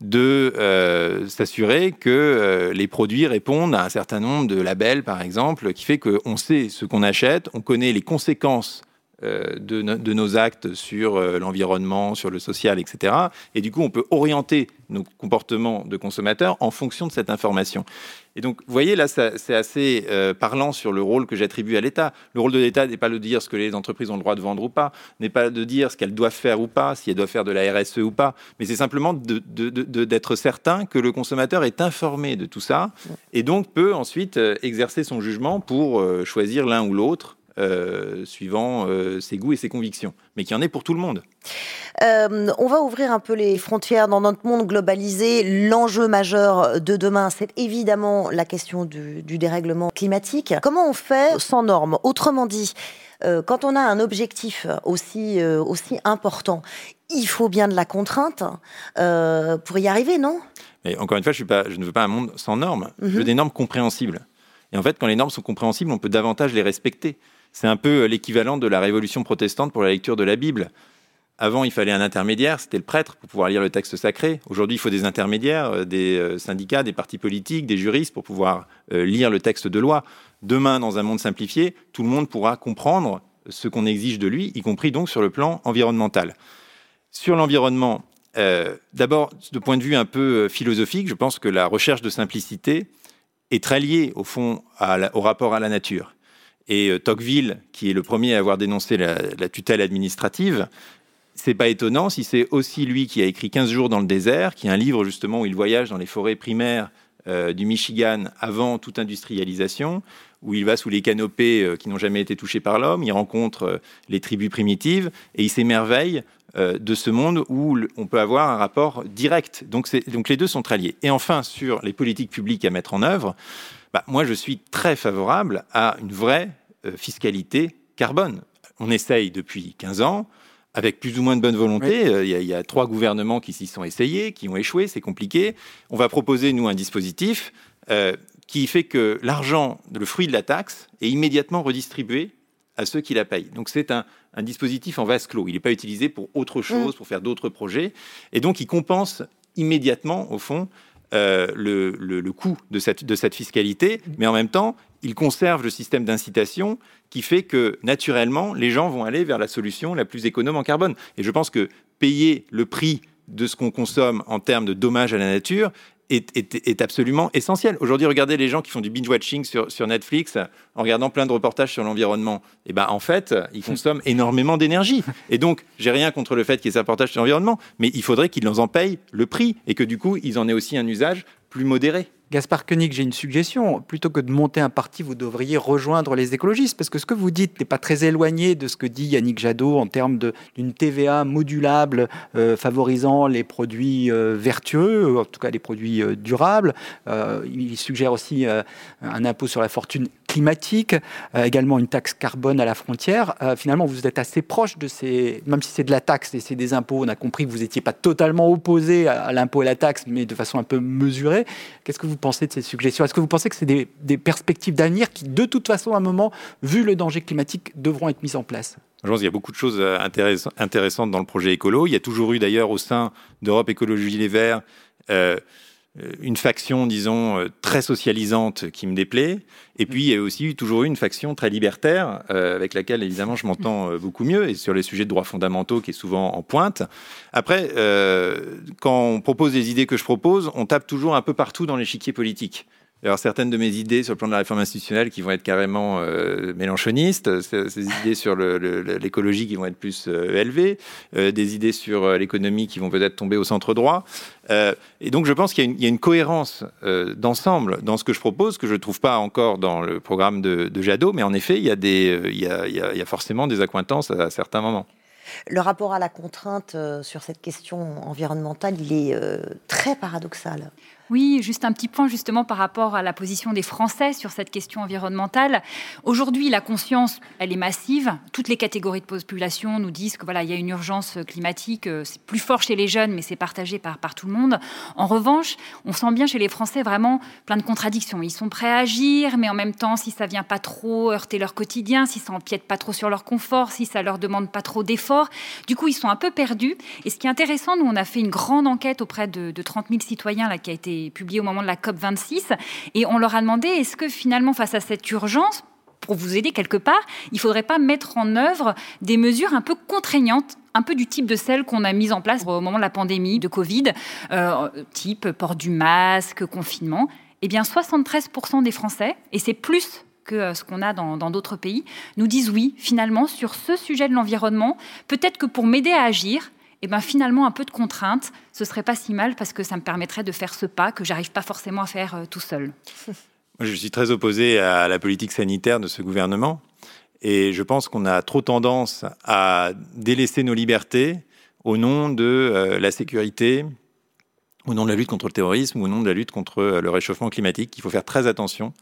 de s'assurer que les produits répondent à un certain nombre de labels, par exemple, qui fait qu'on sait ce qu'on achète, on connaît les conséquences de, de, nos actes sur l'environnement, sur le social, etc. Et du coup, on peut orienter nos comportements de consommateurs en fonction de cette information. Et donc, vous voyez, là, c'est assez euh, parlant sur le rôle que j'attribue à l'État. Le rôle de l'État n'est pas de dire ce que les entreprises ont le droit de vendre ou pas, n'est pas de dire ce qu'elles doivent faire ou pas, si elles doivent faire de la RSE ou pas, mais c'est simplement d'être certain que le consommateur est informé de tout ça et donc peut ensuite euh, exercer son jugement pour euh, choisir l'un ou l'autre euh, suivant euh, ses goûts et ses convictions, mais qu'il y en ait pour tout le monde. Euh, on va ouvrir un peu les frontières dans notre monde globalisé. L'enjeu majeur de demain, c'est évidemment la question du, dérèglement climatique. Comment on fait sans normes? Autrement dit, quand on a un objectif aussi, aussi important, il faut bien de la contrainte pour y arriver, non? Mais encore une fois, je, suis pas, je ne veux pas un monde sans normes. Je veux mhm. des normes compréhensibles. Et en fait, quand les normes sont compréhensibles, on peut davantage les respecter. C'est un peu euh, l'équivalent de la révolution protestante pour la lecture de la Bible. Avant, il fallait un intermédiaire, c'était le prêtre pour pouvoir lire le texte sacré. Aujourd'hui, il faut des intermédiaires, euh, des euh, syndicats, des partis politiques, des juristes pour pouvoir lire le texte de loi. Demain, dans un monde simplifié, tout le monde pourra comprendre ce qu'on exige de lui, y compris donc sur le plan environnemental. Sur l'environnement, d'abord, de point de vue un peu philosophique, je pense que la recherche de simplicité est très liée, au fond, au rapport à la nature. Et euh, Tocqueville, qui est le premier à avoir dénoncé la, tutelle administrative, c'est pas étonnant si c'est aussi lui qui a écrit 15 jours dans le désert, qui est un livre justement où il voyage dans les forêts primaires euh, du Michigan avant toute industrialisation, où il va sous les canopées euh, qui n'ont jamais été touchées par l'homme, il rencontre les tribus primitives et il s'émerveille de ce monde où on peut avoir un rapport direct. Donc, donc les deux sont très liés. Et enfin, sur les politiques publiques à mettre en œuvre, bah, moi, je suis très favorable à une vraie euh, fiscalité carbone. On essaye depuis 15 ans, avec plus ou moins de bonne volonté. Euh, il y, a trois gouvernements qui s'y sont essayés, qui ont échoué, c'est compliqué. On va proposer, nous, un dispositif euh, qui fait que l'argent, le fruit de la taxe, est immédiatement redistribué à ceux qui la payent. Donc c'est un, dispositif en vase clos. Il n'est pas utilisé pour autre mm. chose, pour faire d'autres projets. Et donc il compense immédiatement, au fond, euh, le, coût de cette, de cette fiscalité, mais en même temps, il conserve le système d'incitation qui fait que, naturellement, les gens vont aller vers la solution la plus économe en carbone. Et je pense que payer le prix de ce qu'on consomme en termes de dommages à la nature est, absolument essentiel. Aujourd'hui, regardez les gens qui font du binge-watching sur, sur, Netflix en regardant plein de reportages sur l'environnement. Et eh ben, en fait, ils consomment énormément d'énergie. Et donc, j'ai rien contre le fait qu'il y ait ces reportages sur l'environnement, mais il faudrait qu'ils en payent le prix et que du coup, ils en aient aussi un usage plus. Gaspard Koenig, j'ai une suggestion. Plutôt que de monter un parti, vous devriez rejoindre les écologistes, parce que ce que vous dites n'est pas très éloigné de ce que dit Yannick Jadot en termes d'une TVA modulable euh, favorisant les produits euh, vertueux, en tout cas les produits euh, durables. il suggère aussi un impôt sur la fortune climatique, également une taxe carbone à la frontière. finalement, vous êtes assez proche de ces, même si c'est de la taxe et c'est des impôts, on a compris que vous n'étiez pas totalement opposé à, l'impôt et la taxe, mais de façon un peu mesurée. Qu'est-ce que vous pensez de ces suggestions? Est-ce que vous pensez que c'est des, perspectives d'avenir qui, de toute façon, à un moment, vu le danger climatique, devront être mises en place? Je pense qu'il y a beaucoup de choses euh, intéressantes dans le projet écolo. Il y a toujours eu d'ailleurs au sein d'Europe Écologie Les Verts euh, une faction, disons, très socialisante qui me déplaît. Et puis, il y a aussi toujours eu une faction très libertaire, avec laquelle, évidemment, je m'entends beaucoup mieux, et sur les sujets de droits fondamentaux, qui est souvent en pointe. Après, quand on propose des idées que je propose, on tape toujours un peu partout dans l'échiquier politique. Alors certaines de mes idées sur le plan de la réforme institutionnelle qui vont être carrément euh, mélanchonistes, ces, idées sur l'écologie qui vont être plus euh, élevées, euh, des idées sur euh, l'économie qui vont peut-être tomber au centre droit. et donc je pense qu'il y, a une cohérence d'ensemble dans ce que je propose que je ne trouve pas encore dans le programme de, Jadot, mais en effet il y, a il, y a, il forcément des accointances à certains moments. Le rapport à la contrainte sur cette question environnementale, il est très paradoxal. Oui, juste un petit point justement par rapport à la position des Français sur cette question environnementale. Aujourd'hui, la conscience, elle est massive. Toutes les catégories de population nous disent que voilà, il y a une urgence climatique. Euh, c'est plus fort chez les jeunes, mais c'est partagé par, par tout le monde. En revanche, on sent bien chez les Français vraiment plein de contradictions. Ils sont prêts à agir, mais en même temps, si ça vient pas trop heurter leur quotidien, si ça empiète pas trop sur leur confort, si ça leur demande pas trop d'efforts, du coup, ils sont un peu perdus. Et ce qui est intéressant, nous, on a fait une grande enquête auprès de, de 30 000 citoyens là, qui a été publié au moment de la COP 26. Et on leur a demandé est-ce que finalement, face à cette urgence, pour vous aider quelque part, il ne faudrait pas mettre en œuvre des mesures un peu contraignantes un peu du type de celles qu'on a mises en place au moment de la pandémie de Covid, euh, type port du masque, confinement? Eh bien, 73% des Français, et c'est plus que euh, ce qu'on a dans d'autres pays, nous disent oui, finalement, sur ce sujet de l'environnement, peut-être que pour m'aider à agir, eh ben finalement un peu de contrainte, ce serait pas si mal parce que ça me permettrait de faire ce pas que j'arrive pas forcément à faire euh, tout seul. je suis très opposé à la politique sanitaire de ce gouvernement et je pense qu'on a trop tendance à délaisser nos libertés au nom de euh, la sécurité, au nom de la lutte contre le terrorisme au nom de la lutte contre le réchauffement climatique. Il faut faire très attention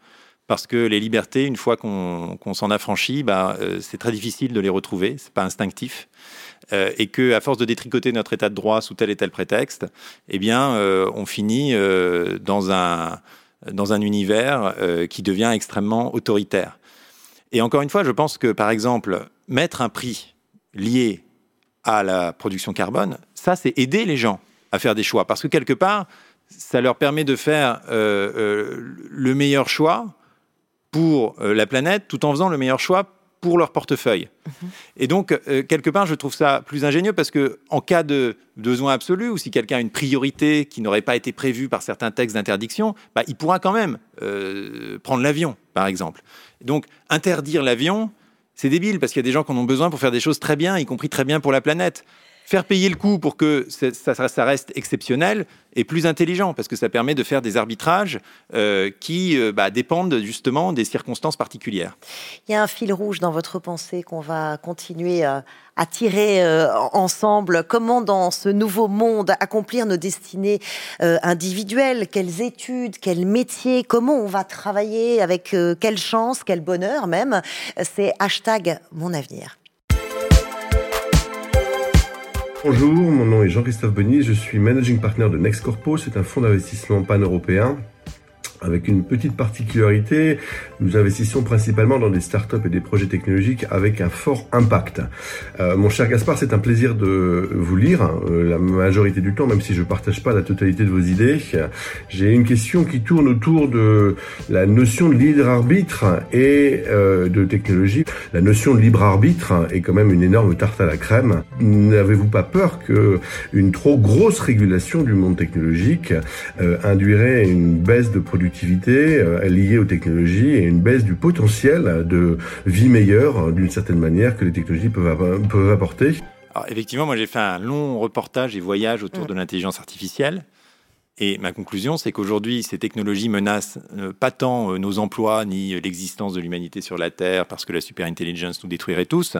parce que les libertés, une fois qu'on s'en affranchit, bah, c'est très difficile de les retrouver, c'est pas instinctif. Euh, et que à force de détricoter notre état de droit sous tel et tel prétexte, eh bien, euh, on finit euh, dans un dans un univers qui devient extrêmement autoritaire. Et encore une fois, je pense que par exemple, mettre un prix lié à la production carbone, ça, c'est aider les gens à faire des choix, parce que quelque part, ça leur permet de faire le meilleur choix pour la planète, tout en faisant le meilleur choix pour leur portefeuille. Et donc, euh, quelque part, je trouve ça plus ingénieux parce que, en cas de besoin absolu, ou si quelqu'un a une priorité qui n'aurait pas été prévue par certains textes d'interdiction, bah, il pourra quand même euh, prendre l'avion, par exemple. Donc, interdire l'avion, c'est débile parce qu'il y a des gens qui en ont besoin pour faire des choses très bien, y compris très bien pour la planète faire payer le coût pour que ça, reste exceptionnel est plus intelligent parce que ça permet de faire des arbitrages euh, qui euh, bah, dépendent justement des circonstances particulières. Il y a un fil rouge dans votre pensée qu'on va continuer à, tirer euh, ensemble. Comment dans ce nouveau monde accomplir nos destinées individuelles? Quelles études Quels métiers? Comment on va travailler Avec quelle chance Quel bonheur même? C'est hashtag mon avenir. Bonjour, mon nom est Jean-Christophe Benis, je suis managing partner de Next Corpo, c'est un fonds d'investissement pan-européen avec une petite particularité, nous investissons principalement dans des startups et des projets technologiques avec un fort impact. Euh, mon cher Gaspard, c'est un plaisir de vous lire hein, euh, la majorité du temps, même si je ne partage pas la totalité de vos idées. J'ai une question qui tourne autour de la notion de libre arbitre et euh, de technologie. La notion de libre arbitre est quand même une énorme tarte à la crème. N'avez-vous pas peur que une trop grosse régulation du monde technologique induirait une baisse de production productivité euh, liée aux technologies et une baisse du potentiel de vie meilleure euh, d'une certaine manière que les technologies peuvent, peuvent apporter. Alors, effectivement, moi j'ai fait un long reportage et voyage autour de l'intelligence artificielle. Et ma conclusion, c'est qu'aujourd'hui, ces technologies menacent euh, pas tant nos emplois ni l'existence de l'humanité sur la Terre, parce que la super-intelligence nous détruirait tous,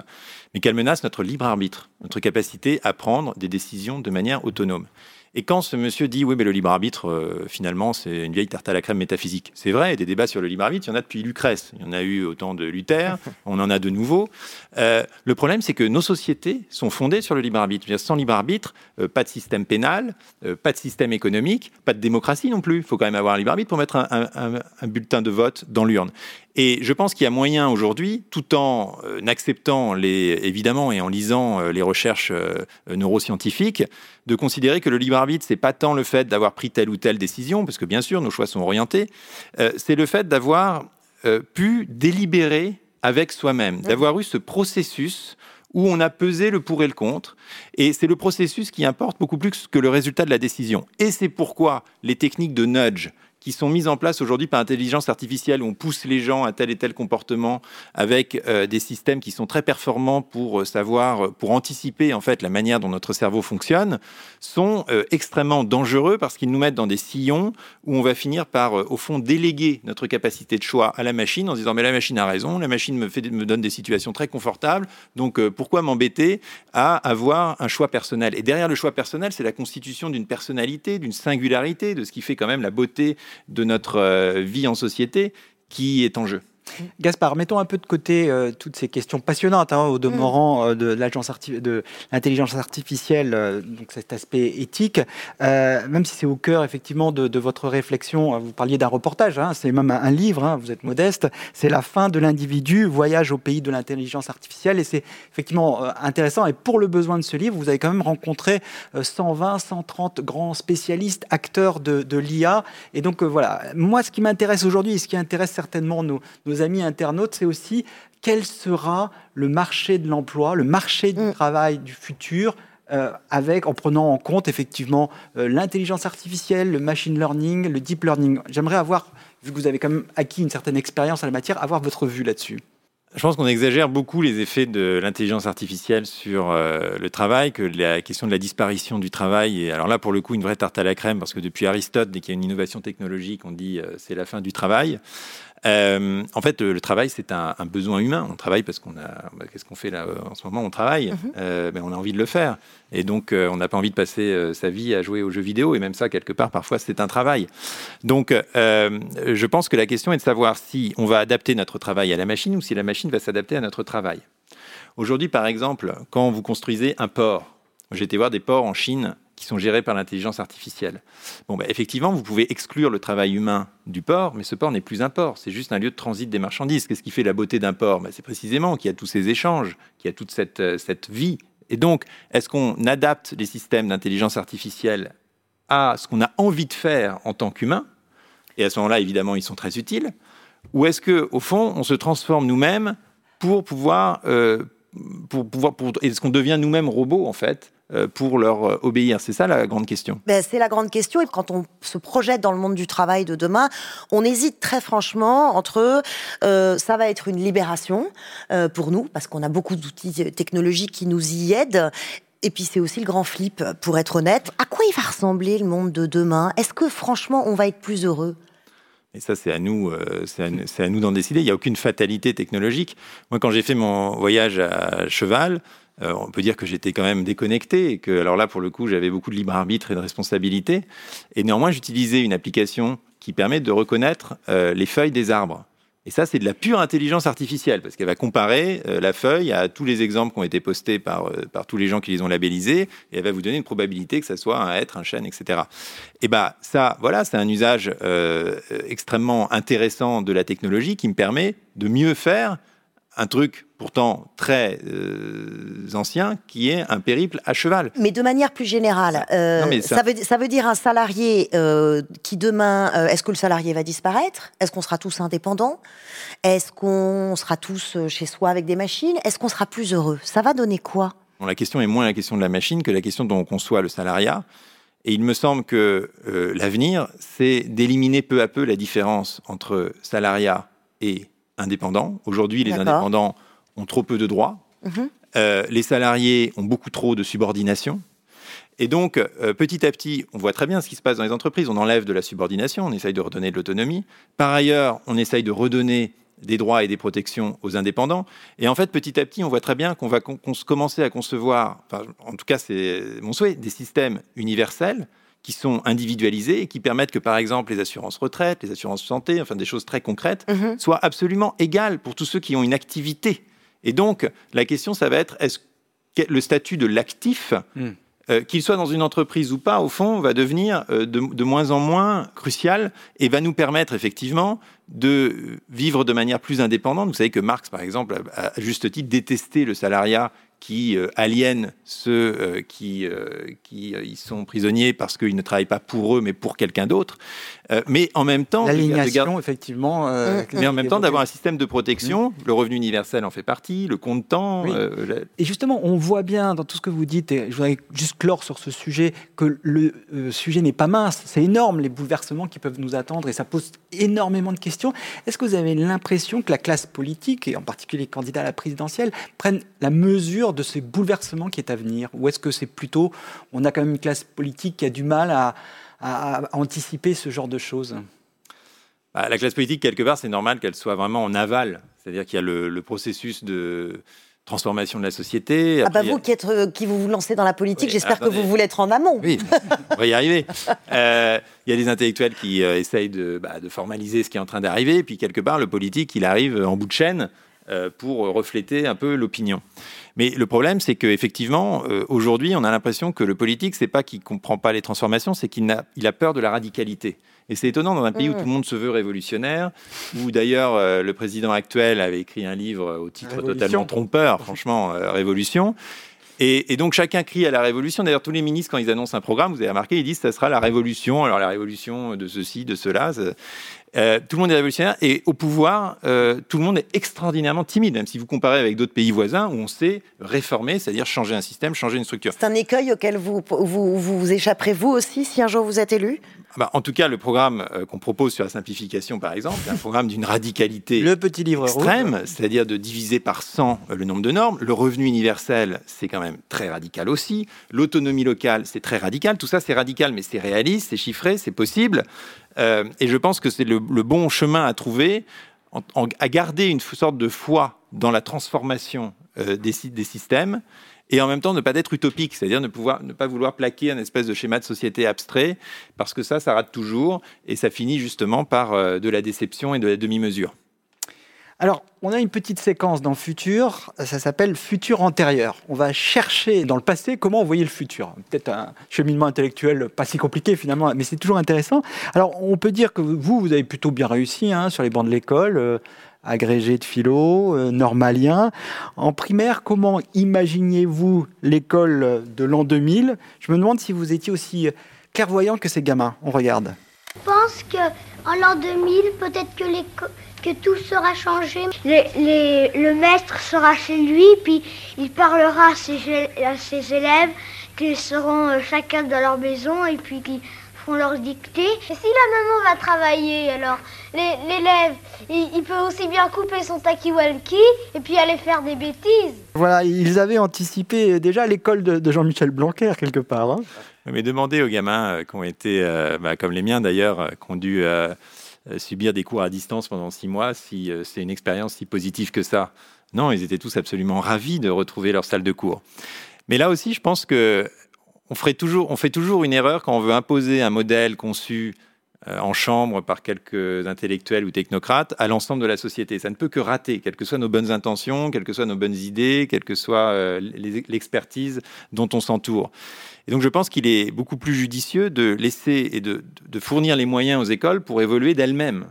mais qu'elles menacent notre libre arbitre, notre capacité à prendre des décisions de manière autonome. Et quand ce monsieur dit oui, mais le libre arbitre, euh, finalement, c'est une vieille tarte à la crème métaphysique, c'est vrai, des débats sur le libre arbitre, il y en a depuis Lucrèce, il y en a eu autant de Luther, on en a de nouveaux. Euh, le problème, c'est que nos sociétés sont fondées sur le libre arbitre. Sans libre arbitre, euh, pas de système pénal, pas de système économique, pas de démocratie non plus. Il faut quand même avoir un libre arbitre pour mettre un, bulletin de vote dans l'urne. Et je pense qu'il y a moyen aujourd'hui, tout en euh, acceptant les, évidemment et en lisant euh, les recherches euh, neuroscientifiques, de considérer que le libre arbitre, c'est pas tant le fait d'avoir pris telle ou telle décision, parce que bien sûr nos choix sont orientés, c'est le fait d'avoir pu délibérer avec soi-même, d'avoir eu ce processus où on a pesé le pour et le contre. Et c'est le processus qui importe beaucoup plus que le résultat de la décision. Et c'est pourquoi les techniques de nudge, qui sont mises en place aujourd'hui par intelligence artificielle, où on pousse les gens à tel et tel comportement avec euh, des systèmes qui sont très performants pour euh, savoir, euh, pour anticiper en fait la manière dont notre cerveau fonctionne, sont extrêmement dangereux parce qu'ils nous mettent dans des sillons où on va finir par, au fond, déléguer notre capacité de choix à la machine en disant mais la machine a raison, la machine me, fait, me donne des situations très confortables, donc pourquoi m'embêter à avoir un choix personnel? Et derrière le choix personnel, c'est la constitution d'une personnalité, d'une singularité, de ce qui fait quand même la beauté de notre euh, vie en société qui est en jeu. Gaspard, mettons un peu de côté euh, toutes ces questions passionnantes hein, au demeurant mm. euh, de l'agence de l'intelligence artificielle, euh, donc cet aspect éthique, même si c'est au cœur effectivement de, votre réflexion. Vous parliez d'un reportage, hein, c'est même un, livre. Hein, vous êtes modeste. C'est la fin de l'individu, voyage au pays de l'intelligence artificielle, et c'est effectivement intéressant. Et pour le besoin de ce livre, vous avez quand même rencontré 120, 130 grands spécialistes, acteurs de, de l'IA. Et donc voilà, moi, ce qui m'intéresse aujourd'hui et ce qui intéresse certainement nos, nos amis internautes, c'est aussi quel sera le marché de l'emploi, le marché du mm. travail du futur, euh, avec, en prenant en compte effectivement euh, l'intelligence artificielle, le machine learning, le deep learning. J'aimerais avoir, vu que vous avez quand même acquis une certaine expérience en la matière, avoir votre vue là-dessus. Je pense qu'on exagère beaucoup les effets de l'intelligence artificielle sur euh, le travail, que la question de la disparition du travail est alors là pour le coup une vraie tarte à la crème parce que depuis Aristote, dès qu'il y a une innovation technologique, on dit c'est la fin du travail. Euh, en fait, le travail, c'est un, besoin humain. On travaille parce qu'on a. Bah, qu'est-ce qu'on fait là en ce moment? On travaille, mhm. euh, mais on a envie de le faire. Et donc, euh, on n'a pas envie de passer sa vie à jouer aux jeux vidéo. Et même ça, quelque part, parfois, c'est un travail. Donc, je pense que la question est de savoir si on va adapter notre travail à la machine ou si la machine va s'adapter à notre travail. Aujourd'hui, par exemple, quand vous construisez un port, j'ai été voir des ports en Chine qui sont gérés par l'intelligence artificielle. Bon, bah, effectivement, vous pouvez exclure le travail humain du port, mais ce port n'est plus un port, c'est juste un lieu de transit des marchandises. Qu'est-ce qui fait la beauté d'un port? Bah, C'est précisément qu'il y a tous ces échanges, qu'il y a toute cette, euh, cette vie. Et donc, est-ce qu'on adapte les systèmes d'intelligence artificielle à ce qu'on a envie de faire en tant qu'humain? Et à ce moment-là, évidemment, ils sont très utiles. Ou est-ce que, au fond, on se transforme nous-mêmes pour pouvoir, euh, pour pouvoir, pour, est-ce qu'on devient nous-mêmes robots en fait? Pour leur euh, obéir C'est ça la grande question. Ben, c'est la grande question. Et quand on se projette dans le monde du travail de demain, on hésite très franchement entre euh, ça va être une libération pour nous, parce qu'on a beaucoup d'outils technologiques qui nous y aident. Et puis c'est aussi le grand flip, pour être honnête. À quoi il va ressembler le monde de demain? Est-ce que franchement on va être plus heureux? Et ça, c'est à nous, c'est à, à, nous d'en décider. Il n'y a aucune fatalité technologique. Moi, quand j'ai fait mon voyage à cheval, euh, on peut dire que j'étais quand même déconnecté et que, alors là, pour le coup, j'avais beaucoup de libre arbitre et de responsabilité. Et néanmoins, j'utilisais une application qui permet de reconnaître euh, les feuilles des arbres. Et ça, c'est de la pure intelligence artificielle, parce qu'elle va comparer euh, la feuille à tous les exemples qui ont été postés par, tous les gens qui les ont labellisés, et elle va vous donner une probabilité que ça soit un être, un chêne, etc. Et bien, ça, voilà, c'est un usage extrêmement intéressant de la technologie qui me permet de mieux faire un truc pourtant très euh, ancien, qui est un périple à cheval. Mais de manière plus générale, euh, ça... veut, ça... veut, dire un salarié euh, qui demain, est-ce que le salarié va disparaître? Est-ce qu'on sera tous indépendants? Est-ce qu'on sera tous chez soi avec des machines? Est-ce qu'on sera plus heureux? Ça va donner quoi? La question est moins la question de la machine que la question dont on conçoit le salariat. Et il me semble que l'avenir, c'est d'éliminer peu à peu la différence entre salariat et indépendants. Aujourd'hui, les indépendants ont trop peu de droits. Mhm. Euh, les salariés ont beaucoup trop de subordination. Et donc, euh, petit à petit, on voit très bien ce qui se passe dans les entreprises. On enlève de la subordination, on essaye de redonner de l'autonomie. Par ailleurs, on essaye de redonner des droits et des protections aux indépendants. Et en fait, petit à petit, on voit très bien qu'on va commencer à concevoir, en tout cas, c'est mon souhait, des systèmes universels qui sont individualisées et qui permettent que, par exemple, les assurances retraite, les assurances santé, enfin des choses très concrètes, mhm. soient absolument égales pour tous ceux qui ont une activité. Et donc, la question, ça va être, est-ce que le statut de l'actif mm. euh, qu'il soit dans une entreprise ou pas, au fond, va devenir euh, de, moins en moins crucial et va nous permettre effectivement de vivre de manière plus indépendante. Vous savez que Marx, par exemple, a à juste titre détesté le salariat qui euh, aliènent ceux qui, qui y sont prisonniers parce qu'ils ne travaillent pas pour eux, mais pour quelqu'un d'autre. Mais en même temps, l'alignation, effectivement. Mmh. mais en même temps, d'avoir un système de protection. Mmh. Le revenu universel en fait partie, le compte temps. Et justement, on voit bien dans tout ce que vous dites, et je voudrais juste clore sur ce sujet, que le sujet n'est pas mince. C'est énorme les bouleversements qui peuvent nous attendre et ça pose énormément de questions. Est-ce que vous avez l'impression que la classe politique, et en particulier les candidats à la présidentielle, prennent la mesure de ces bouleversements qui est à venir? Ou est-ce que c'est plutôt, on a quand même une classe politique qui a du mal à, anticiper ce genre de choses bah, La classe politique, quelque part, c'est normal qu'elle soit vraiment en aval. C'est-à-dire qu'il y a le, processus de transformation de la société. ah bah vous qui, êtes, euh, qui vous vous lancez dans la politique, j'espère que vous voulez être en amont. Oui, on va y arriver. Euh, il y a des intellectuels qui euh, essayent de, bah, de, formaliser ce qui est en train d'arriver, et puis quelque part, le politique, il arrive en bout de chaîne pour refléter un peu l'opinion. Mais le problème, c'est qu'effectivement, euh, aujourd'hui, on a l'impression que le politique, c'est pas qu'il comprend pas les transformations, c'est qu'il a, il a peur de la radicalité. Et c'est étonnant dans un pays où tout le monde se veut révolutionnaire, où d'ailleurs euh, le président actuel avait écrit un livre au titre totalement trompeur, franchement, euh, Révolution. Et, donc chacun crie à la révolution. D'ailleurs, tous les ministres, quand ils annoncent un programme, vous avez remarqué, ils disent que ça sera la révolution. Alors la révolution de ceci, de cela. Euh, tout le monde est révolutionnaire et au pouvoir, euh, tout le monde est extraordinairement timide, même si vous comparez avec d'autres pays voisins où on sait réformer, c'est-à-dire changer un système, changer une structure. C'est un écueil auquel vous vous, vous échapperez vous aussi si un jour vous êtes élu? Ah bah, en tout cas, le programme euh, qu'on propose sur la simplification, par exemple, est un programme d'une radicalité le petit livre extrême, c'est-à-dire de diviser par 100 le nombre de normes. Le revenu universel, c'est quand même très radical aussi. L'autonomie locale, c'est très radical. Tout ça, c'est radical, mais c'est réaliste, c'est chiffré, c'est possible. Euh, et je pense que c'est le, bon chemin à trouver, à garder une sorte de foi dans la transformation euh, des, systèmes et en même temps ne pas être utopique, c'est-à-dire ne, ne pas vouloir plaquer un espèce de schéma de société abstrait, parce que ça, ça rate toujours, et ça finit justement par euh, de la déception et de la demi-mesure. Alors, on a une petite séquence dans Futur, ça s'appelle Futur antérieur. On va chercher dans le passé comment on voyait le futur. Peut-être un cheminement intellectuel pas si compliqué finalement, mais c'est toujours intéressant. Alors, on peut dire que vous, vous avez plutôt bien réussi hein, sur les bancs de l'école, euh, agrégé de philo, euh, normalien. En primaire, comment imaginiez-vous l'école de l'an 2000 Je me demande si vous étiez aussi clairvoyant que ces gamins. On regarde. Je pense qu'en l'an 2000, peut-être que l'école que tout sera changé. le maître sera chez lui, puis il parlera à ses, élèves qui seront euh, chacun dans leur maison et puis qui feront leur dictée. Et si la maman va travailler, alors l'élève, il, peut aussi bien couper son takiwalki et puis aller faire des bêtises. Voilà, ils avaient anticipé déjà l'école de, Jean-Michel Blanquer quelque part. Hein. Mais demandez aux gamins euh, qui ont été, euh, bah, comme les miens d'ailleurs, qui ont dû euh, subir des cours à distance pendant six mois si euh, c'est une expérience si positive que ça. Non, ils étaient tous absolument ravis de retrouver leur salle de cours. Mais là aussi, je pense que on, ferait toujours, on fait toujours une erreur quand on veut imposer un modèle conçu euh, en chambre par quelques intellectuels ou technocrates à l'ensemble de la société. Ça ne peut que rater, quelles que soient nos bonnes intentions, quelles que soient nos bonnes idées, quelle que soit l'expertise dont on s'entoure. Et donc je pense qu'il est beaucoup plus judicieux de laisser et de, fournir les moyens aux écoles pour évoluer d'elles-mêmes.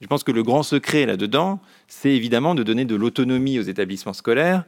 Je pense que le grand secret là-dedans, c'est évidemment de donner de l'autonomie aux établissements scolaires,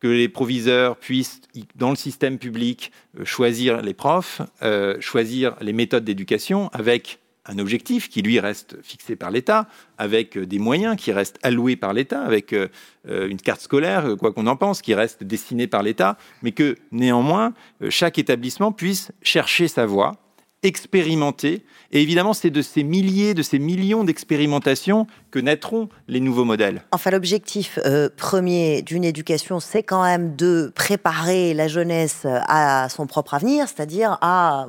que les proviseurs puissent, dans le système public, euh, choisir les profs, euh, choisir les méthodes d'éducation avec un objectif qui lui reste fixé par l'État, avec euh, des moyens qui restent alloués par l'État, avec euh, euh, une carte scolaire, quoi qu'on en pense, qui reste destinée par l'État, mais que néanmoins chaque établissement puisse chercher sa voie, expérimenter. Et évidemment, c'est de ces milliers, de ces millions d'expérimentations que naîtront les nouveaux modèles. Enfin, l'objectif euh, premier d'une éducation, c'est quand même de préparer la jeunesse à son propre avenir, c'est-à-dire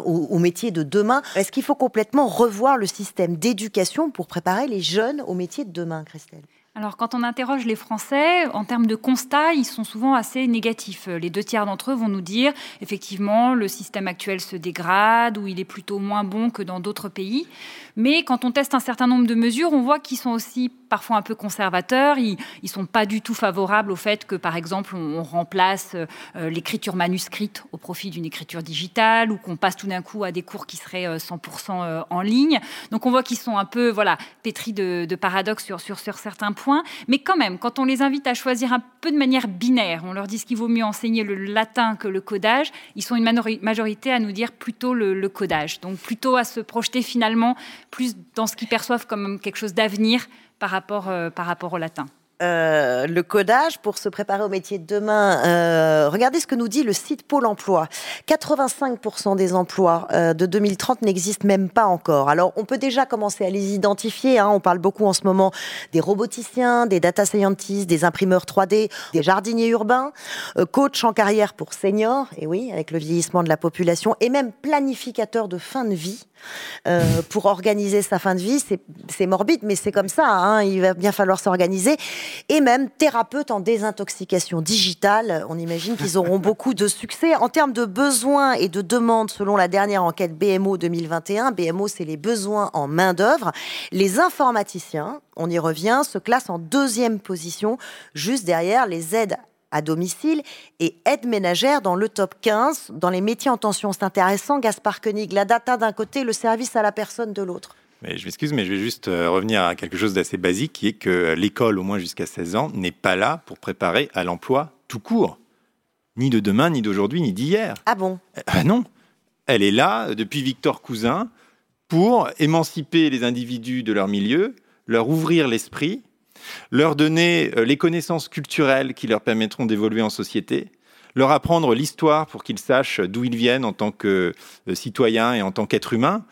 au, au métier de demain. Est-ce qu'il faut complètement revoir le système d'éducation pour préparer les jeunes au métier de demain, Christelle? Alors, quand on interroge les Français, en termes de constat, ils sont souvent assez négatifs. Les deux tiers d'entre eux vont nous dire, effectivement, le système actuel se dégrade ou il est plutôt moins bon que dans d'autres pays. Mais quand on teste un certain nombre de mesures, on voit qu'ils sont aussi parfois un peu conservateurs. Ils ne sont pas du tout favorables au fait que, par exemple, on, remplace euh, l'écriture manuscrite au profit d'une écriture digitale ou qu'on passe tout d'un coup à des cours qui seraient 100% euh, en ligne. Donc on voit qu'ils sont un peu voilà, pétris de, paradoxes sur, certains points. Mais quand même, quand on les invite à choisir un peu de manière binaire, on leur dit qu'il vaut mieux enseigner le latin que le codage, ils sont une majorité à nous dire plutôt le, codage. Donc plutôt à se projeter finalement plus dans ce qu'ils perçoivent comme quelque chose d'avenir par rapport, euh, par rapport au latin. Euh, le codage pour se préparer au métier de demain. Euh, regardez ce que nous dit le site Pôle Emploi. 85% des emplois euh, de 2030 n'existent même pas encore. Alors, on peut déjà commencer à les identifier. Hein. On parle beaucoup en ce moment des roboticiens, des data scientists, des imprimeurs 3D, des jardiniers urbains, coach en carrière pour seniors, et oui, avec le vieillissement de la population, et même planificateur de fin de vie. pour organiser sa fin de vie, c'est morbide, mais c'est comme ça. Hein. Il va bien falloir s'organiser et même thérapeutes en désintoxication digitale. On imagine qu'ils auront beaucoup de succès. En termes de besoins et de demandes, selon la dernière enquête BMO 2021, BMO, c'est les besoins en main-d'œuvre. Les informaticiens, on y revient, se classent en deuxième position, juste derrière les aides à domicile et aides ménagères dans le top 15. Dans les métiers en tension, c'est intéressant, Gaspard Koenig, la data d'un côté, le service à la personne de l'autre je m'excuse, mais je vais juste euh, revenir à quelque chose d'assez basique, qui est que l'école, au moins jusqu'à 16 ans, n'est pas là pour préparer à l'emploi tout court. Ni de demain, ni d'aujourd'hui, ni d'hier. Ah bon? Ah non. Elle est là, euh, depuis Victor Cousin, pour émanciper les individus de leur milieu, leur ouvrir l'esprit, leur donner les connaissances culturelles qui leur permettront d'évoluer en société, leur apprendre l'histoire pour qu'ils sachent d'où ils viennent en tant que citoyens et en tant qu'êtres humains,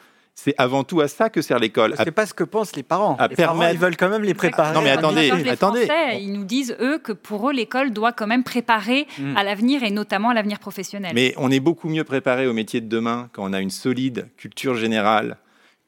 c'est avant tout à ça que sert l'école. C'est pas ce que pensent les parents. les parents, ils veulent quand même les préparer. Non mais attendez, attendez. ils nous disent eux que pour eux l'école doit quand même préparer hmm. à l'avenir et notamment à l'avenir professionnel. Mais on est beaucoup mieux préparé au métier de demain quand on a une solide culture générale,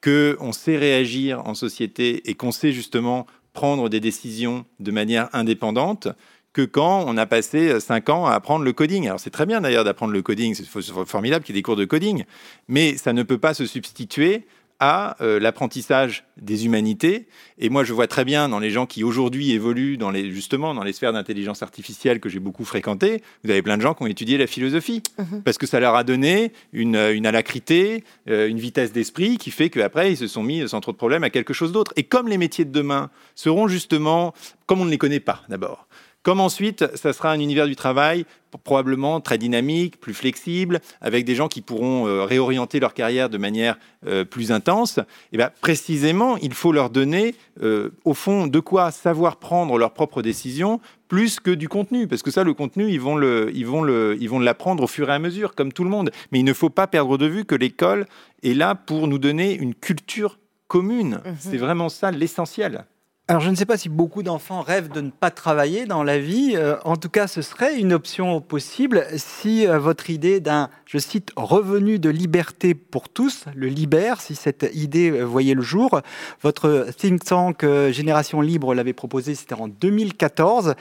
que on sait réagir en société et qu'on sait justement prendre des décisions de manière indépendante que quand on a passé euh, cinq ans à apprendre le coding. Alors c'est très bien d'ailleurs d'apprendre le coding, c'est formidable qu'il y ait des cours de coding, mais ça ne peut pas se substituer à euh, l'apprentissage des humanités. Et moi, je vois très bien dans les gens qui aujourd'hui évoluent dans les, justement dans les sphères d'intelligence artificielle que j'ai beaucoup fréquentées, vous avez plein de gens qui ont étudié la philosophie, mhm. parce que ça leur a donné une, une alacrité, euh, une vitesse d'esprit qui fait qu'après, ils se sont mis sans trop de problèmes à quelque chose d'autre. Et comme les métiers de demain seront justement, comme on ne les connaît pas d'abord, comme ensuite, ça sera un univers du travail probablement très dynamique, plus flexible, avec des gens qui pourront euh, réorienter leur carrière de manière euh, plus intense. Et bien, précisément, il faut leur donner, euh, au fond, de quoi savoir prendre leurs propres décisions, plus que du contenu, parce que ça, le contenu, ils vont le, ils vont le, ils vont l'apprendre au fur et à mesure, comme tout le monde. Mais il ne faut pas perdre de vue que l'école est là pour nous donner une culture commune. Mmh C'est vraiment ça l'essentiel. Alors, je ne sais pas si beaucoup d'enfants rêvent de ne pas travailler dans la vie. Euh, en tout cas, ce serait une option possible si euh, votre idée d'un, je cite, revenu de liberté pour tous, le libère, si cette idée euh, voyait le jour. Votre think tank Génération Libre l'avait proposé, c'était en 2014.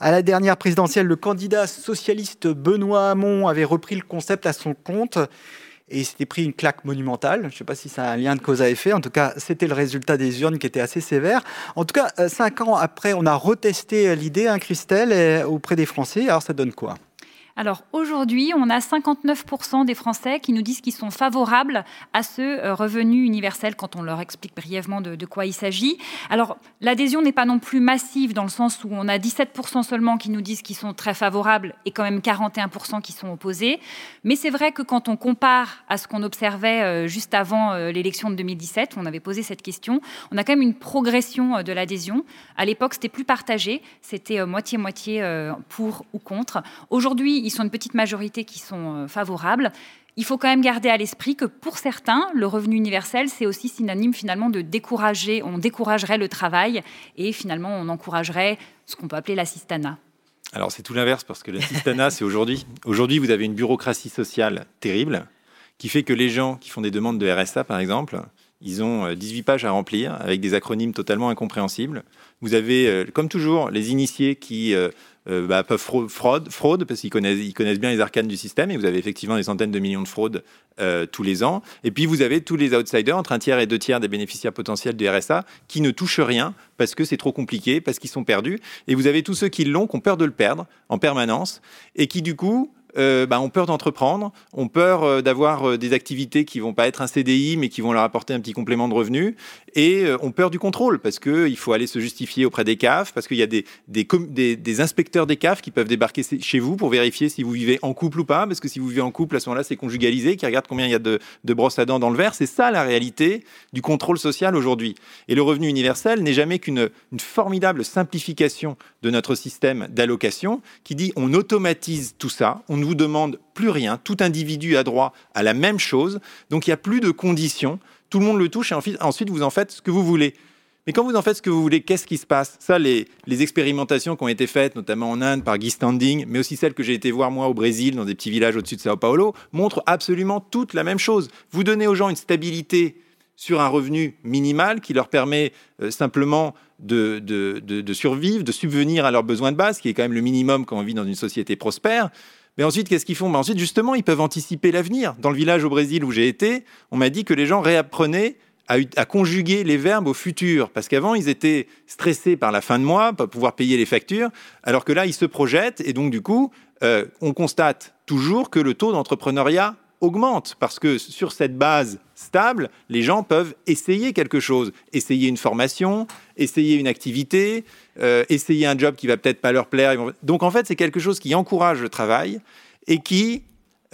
À la dernière présidentielle, le candidat socialiste Benoît Hamon avait repris le concept à son compte et il s'était pris une claque monumentale. Je ne sais pas si a un lien de cause à effet. En tout cas, c'était le résultat des urnes qui était assez sévère. En tout cas, euh, cinq ans après, on a retesté l'idée, hein, Christelle, auprès des Français. Alors, ça donne quoi? Alors aujourd'hui, on a 59% des Français qui nous disent qu'ils sont favorables à ce euh, revenu universel quand on leur explique brièvement de, quoi il s'agit. Alors l'adhésion n'est pas non plus massive dans le sens où on a 17% seulement qui nous disent qu'ils sont très favorables et quand même 41% qui sont opposés. Mais c'est vrai que quand on compare à ce qu'on observait euh, juste avant euh, l'élection de 2017, on avait posé cette question, on a quand même une progression de l'adhésion. À l'époque, c'était plus partagé, c'était moitié-moitié pour ou contre. Aujourd'hui, ils sont une petite majorité qui sont euh, favorables. Il faut quand même garder à l'esprit que pour certains, le revenu universel, c'est aussi synonyme finalement de décourager, on découragerait le travail et finalement on encouragerait ce qu'on peut appeler l'assistanat. Alors c'est tout l'inverse parce que l'assistanat, c'est aujourd'hui. Aujourd'hui, vous avez une bureaucratie sociale terrible qui fait que les gens qui font des demandes de RSA, par exemple, Ils ont 18 pages à remplir avec des acronymes totalement incompréhensibles. Vous avez, comme toujours, les initiés qui euh, bah, peuvent fraude, fraude, parce qu'ils connaissent, ils connaissent bien les arcanes du système, et vous avez effectivement des centaines de millions de fraudes euh, tous les ans. Et puis vous avez tous les outsiders, entre un tiers et deux tiers des bénéficiaires potentiels du RSA, qui ne touchent rien parce que c'est trop compliqué, parce qu'ils sont perdus. Et vous avez tous ceux qui l'ont, qui ont peur de le perdre en permanence, et qui du coup euh, bah, ont peur d'entreprendre, ont peur euh, d'avoir euh, des activités qui vont pas être un CDI, mais qui vont leur apporter un petit complément de revenus, et ont peur du contrôle, parce qu'il faut aller se justifier auprès des CAF, parce qu'il y a des, inspecteurs des CAF qui peuvent débarquer chez vous pour vérifier si vous vivez en couple ou pas, parce que si vous vivez en couple, à ce moment-là, c'est conjugalisé, qui regarde combien il y a de, de brosses à dents dans le verre. C'est ça la réalité du contrôle social aujourd'hui. Et le revenu universel n'est jamais qu'une formidable simplification de notre système d'allocation qui dit on automatise tout ça, on ne vous demande plus rien. Tout individu a droit à la même chose. Donc il n'y a plus de conditions. Tout le monde le touche et ensuite vous en faites ce que vous voulez. Mais quand vous en faites ce que vous voulez, qu'est-ce qui se passe? Ça, les, expérimentations qui ont été faites, notamment en Inde par Guy Standing, mais aussi celles que j'ai été voir moi au Brésil, dans des petits villages au-dessus de Sao Paulo, montrent absolument toute la même chose. Vous donnez aux gens une stabilité sur un revenu minimal qui leur permet euh, simplement de, de, survivre, de subvenir à leurs besoins de base, qui est quand même le minimum quand on vit dans une société prospère. Mais ensuite, qu'est-ce qu'ils font? Ben Ensuite, justement, ils peuvent anticiper l'avenir. Dans le village au Brésil où j'ai été, on m'a dit que les gens réapprenaient à, conjuguer les verbes au futur. Parce qu'avant, ils étaient stressés par la fin de mois, pas pouvoir payer les factures, alors que là, ils se projettent. Et donc, du coup, euh, on constate toujours que le taux d'entrepreneuriat augmente. Parce que sur cette base stable, les gens peuvent essayer quelque chose, essayer une formation, essayer une activité, euh, essayer un job qui va peut-être pas leur plaire. Donc en fait, c'est quelque chose qui encourage le travail et qui,